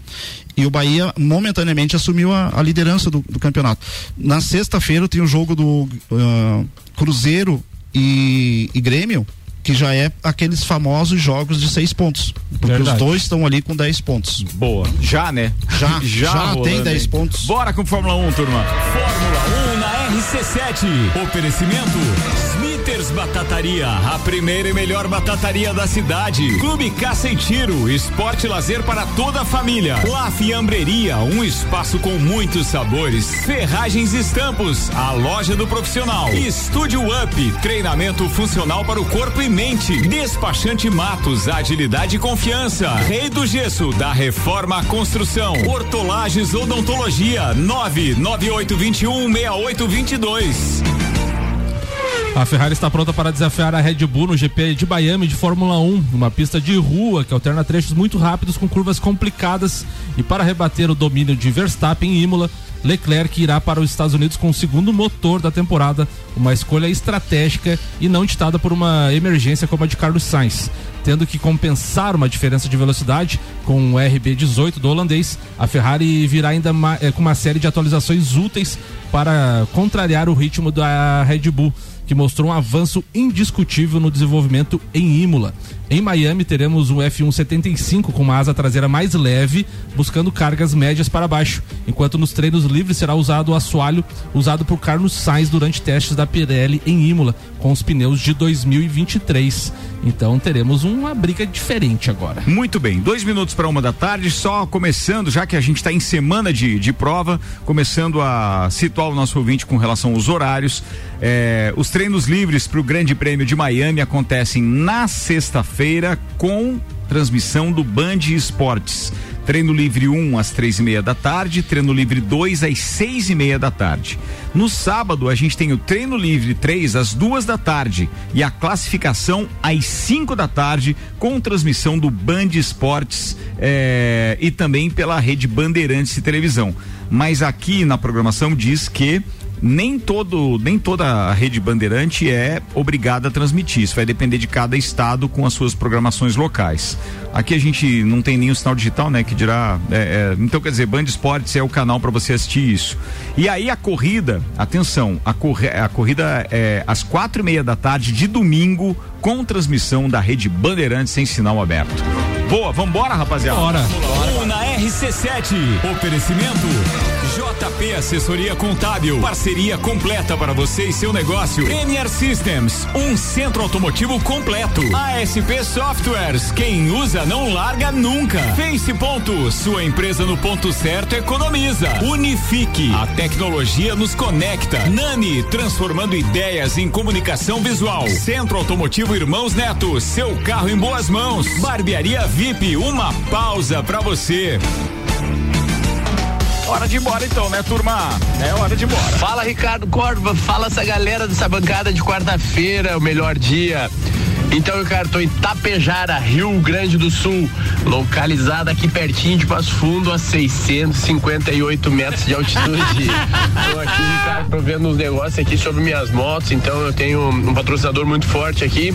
e o Bahia momentaneamente assumiu a, a liderança do, do campeonato. Na sexta-feira tem o jogo do ah, Cruzeiro e, e Grêmio. Que já é aqueles famosos jogos de seis pontos. Porque Verdade. os dois estão ali com 10 pontos. Boa. Já, né? Já, já, rolando, tem 10 hein? pontos. Bora com Fórmula 1, turma. Fórmula 1 na RC7. Oferecimento Batataria, a primeira e melhor batataria da cidade. Clube Caça e Tiro, esporte e lazer para toda a família. La Fiambreria, um espaço com muitos sabores. Ferragens e Estampos, a loja do profissional. Estúdio Up, treinamento funcional para o corpo e mente. Despachante Matos, agilidade e confiança. Rei do Gesso, da Reforma à Construção. Hortolagens Odontologia, 99821 6822. A Ferrari está pronta para desafiar a Red Bull no GP de Miami de Fórmula 1, uma pista de rua que alterna trechos muito rápidos com curvas complicadas. E para rebater o domínio de Verstappen em Imola, Leclerc irá para os Estados Unidos com o segundo motor da temporada, uma escolha estratégica e não ditada por uma emergência como a de Carlos Sainz. Tendo que compensar uma diferença de velocidade com o RB18 do holandês, a Ferrari virá ainda eh, com uma série de atualizações úteis para contrariar o ritmo da Red Bull que mostrou um avanço indiscutível no desenvolvimento em Imola. Em Miami teremos um F175 com uma asa traseira mais leve, buscando cargas médias para baixo, enquanto nos treinos livres será usado o assoalho usado por Carlos Sainz durante testes da Pirelli em Imola, com os pneus de 2023. Então teremos uma briga diferente agora. Muito bem, dois minutos para uma da tarde, só começando, já que a gente está em semana de, de prova, começando a situar o nosso ouvinte com relação aos horários. É, os treinos livres para o Grande Prêmio de Miami acontecem na sexta-feira com transmissão do Band Esportes. Treino livre 1 às três e meia da tarde, treino livre 2 às seis e meia da tarde. No sábado, a gente tem o treino livre 3 às duas da tarde e a classificação às 5 da tarde, com transmissão do Band Esportes eh, e também pela rede Bandeirantes de televisão. Mas aqui na programação diz que nem todo nem toda a rede bandeirante é obrigada a transmitir. Isso vai depender de cada estado com as suas programações locais. Aqui a gente não tem nenhum sinal digital né que dirá é, é, então quer dizer Band Esportes é o canal para você assistir isso. E aí a corrida atenção a, corre, a corrida é às quatro e meia da tarde de domingo com transmissão da rede Bandeirantes em sinal aberto. Boa vambora rapaziada? Bora. 1 na RC7. Oferecimento JP Assessoria Contábil. Parceria completa para você e seu negócio. Premier Systems, um centro automotivo completo. ASP Softwares, quem usa não larga nunca. Face Ponto, sua empresa no ponto certo economiza. Unifique, a tecnologia nos conecta. Nani, transformando ideias em comunicação visual. Centro Automotivo Irmãos Neto, seu carro em boas mãos. Barbearia VIP, uma pausa para você. Hora de ir embora então né turma é hora de ir embora Fala Ricardo Córdoba, fala essa galera dessa bancada de quarta-feira, o melhor dia. Então, Ricardo, tô em Tapejara, Rio Grande do Sul, localizada aqui pertinho de Passo Fundo, a 658 metros de altitude. tô aqui, Ricardo, tô vendo uns negócios aqui sobre minhas motos, então eu tenho um patrocinador muito forte aqui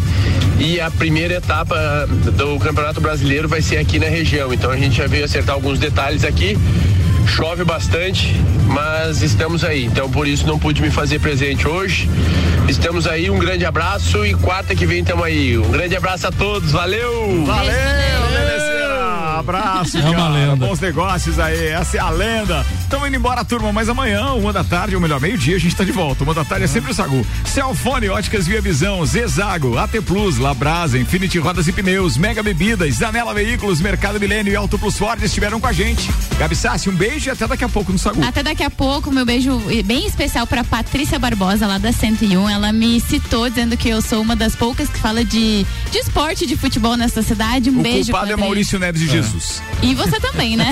e a primeira etapa do Campeonato Brasileiro vai ser aqui na região. Então a gente já veio acertar alguns detalhes aqui. Chove bastante, mas estamos aí. Então por isso não pude me fazer presente hoje. Estamos aí, um grande abraço e quarta que vem estamos aí. Um grande abraço a todos, valeu! Valeu, Benezeira! Abraço, É uma lenda. Bons negócios aí, essa é a lenda. Estamos indo embora, turma, mas amanhã, uma da tarde, ou melhor, meio-dia, a gente tá de volta. Uma da tarde é sempre o Sagu. Celfone, Óticas Via Visão, Zezago, AT Plus, Labrasa, Infinity Rodas e Pneus, Mega Bebidas, Zanela Veículos, Mercado Milênio e Auto Plus Ford estiveram com a gente. Gabi Sassi, um beijo e até daqui a pouco no Sagu. Até daqui a pouco, meu beijo bem especial para Patrícia Barbosa, lá da 101. Ela me citou dizendo que eu sou uma das poucas que fala de, de esporte, de futebol nessa cidade. Um o beijo. culpado é. Maurício Neves de Jesus. E você também, né?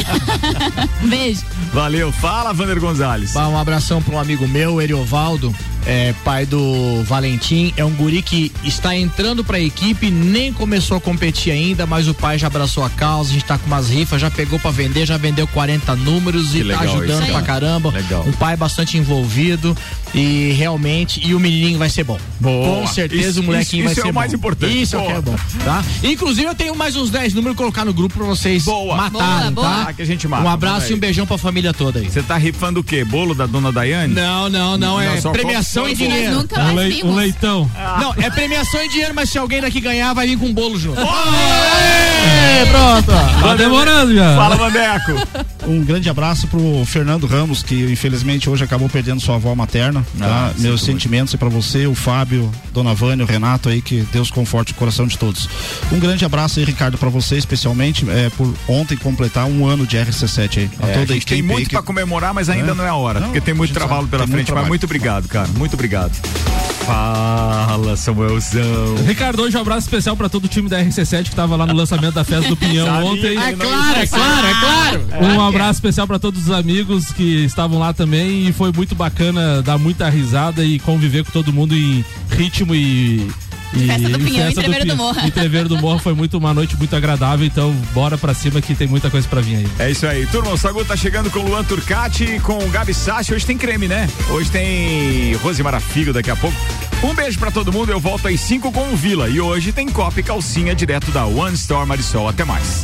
um beijo. Valeu, fala, Vander Gonzalez. Um abração para um amigo meu, Eriovaldo, é, pai do Valentim. É um guri que está entrando para a equipe, nem começou a competir ainda, mas o pai já abraçou a causa. A gente tá com umas rifas, já pegou para vender, já vendeu 40 números Que e legal tá ajudando isso, pra cara. caramba. Legal. Um pai bastante envolvido e realmente, e o menininho vai ser bom. Boa. Com certeza Isso- o molequinho isso- isso vai é ser o mais bom. importante. Isso é o que Boa. é bom, tá? Inclusive eu tenho mais uns 10 números colocar no grupo pra vocês matarem, Boa, tá? boa. Que a gente mata, um abraço e um beijão pra família toda aí. Você tá rifando o quê? Bolo da dona Daiane? Não, não, não, é só premiação em dinheiro. nunca mais Um, lei- um leitão. Não, é premiação em dinheiro, mas se alguém daqui ganhar, vai vir com um bolo junto. Aê, pronto. Tá demorando já. Fala, Vandeco. Um grande abraço pro Fernando Ramos, que infelizmente hoje acabou perdendo sua avó materna. Tá? Ah, Meus sentimentos é para você, o Fábio, Dona Vânia, o Renato aí, que Deus conforte o coração de todos. Um grande abraço aí, Ricardo, para você, especialmente é, por ontem completar um ano de RC7 aí. É, a toda gente tem equipe aí muito que- pra comemorar, mas ainda É. não é a hora, Não, porque tem a muito trabalho sabe, pela tem muito frente, mas trabalho. muito obrigado, cara. Muito obrigado. Fala, Samuelzão. Ricardo, hoje um abraço especial pra todo o time da RC7 que tava lá no lançamento da festa do Pinhão Sabia ontem. É claro, é claro, é claro. Um abraço especial pra todos os amigos que estavam lá também e foi muito bacana dar muita risada e conviver com todo mundo em ritmo e e Festa do Pinhão e Treveiro do Pinhão. Morro. E Treveiro do Morro foi muito uma noite muito agradável, então bora pra cima que tem muita coisa pra vir aí. É isso aí. Turma, o Sagu tá chegando com o Luan Turcati e com o Gabi Sassi. Hoje tem creme, né? Hoje tem Rosemara Figo daqui a pouco. Um beijo pra todo mundo. Eu volto às 5 com o Vila. E hoje tem Copa e Calcinha direto da One Store Marisol. Até mais.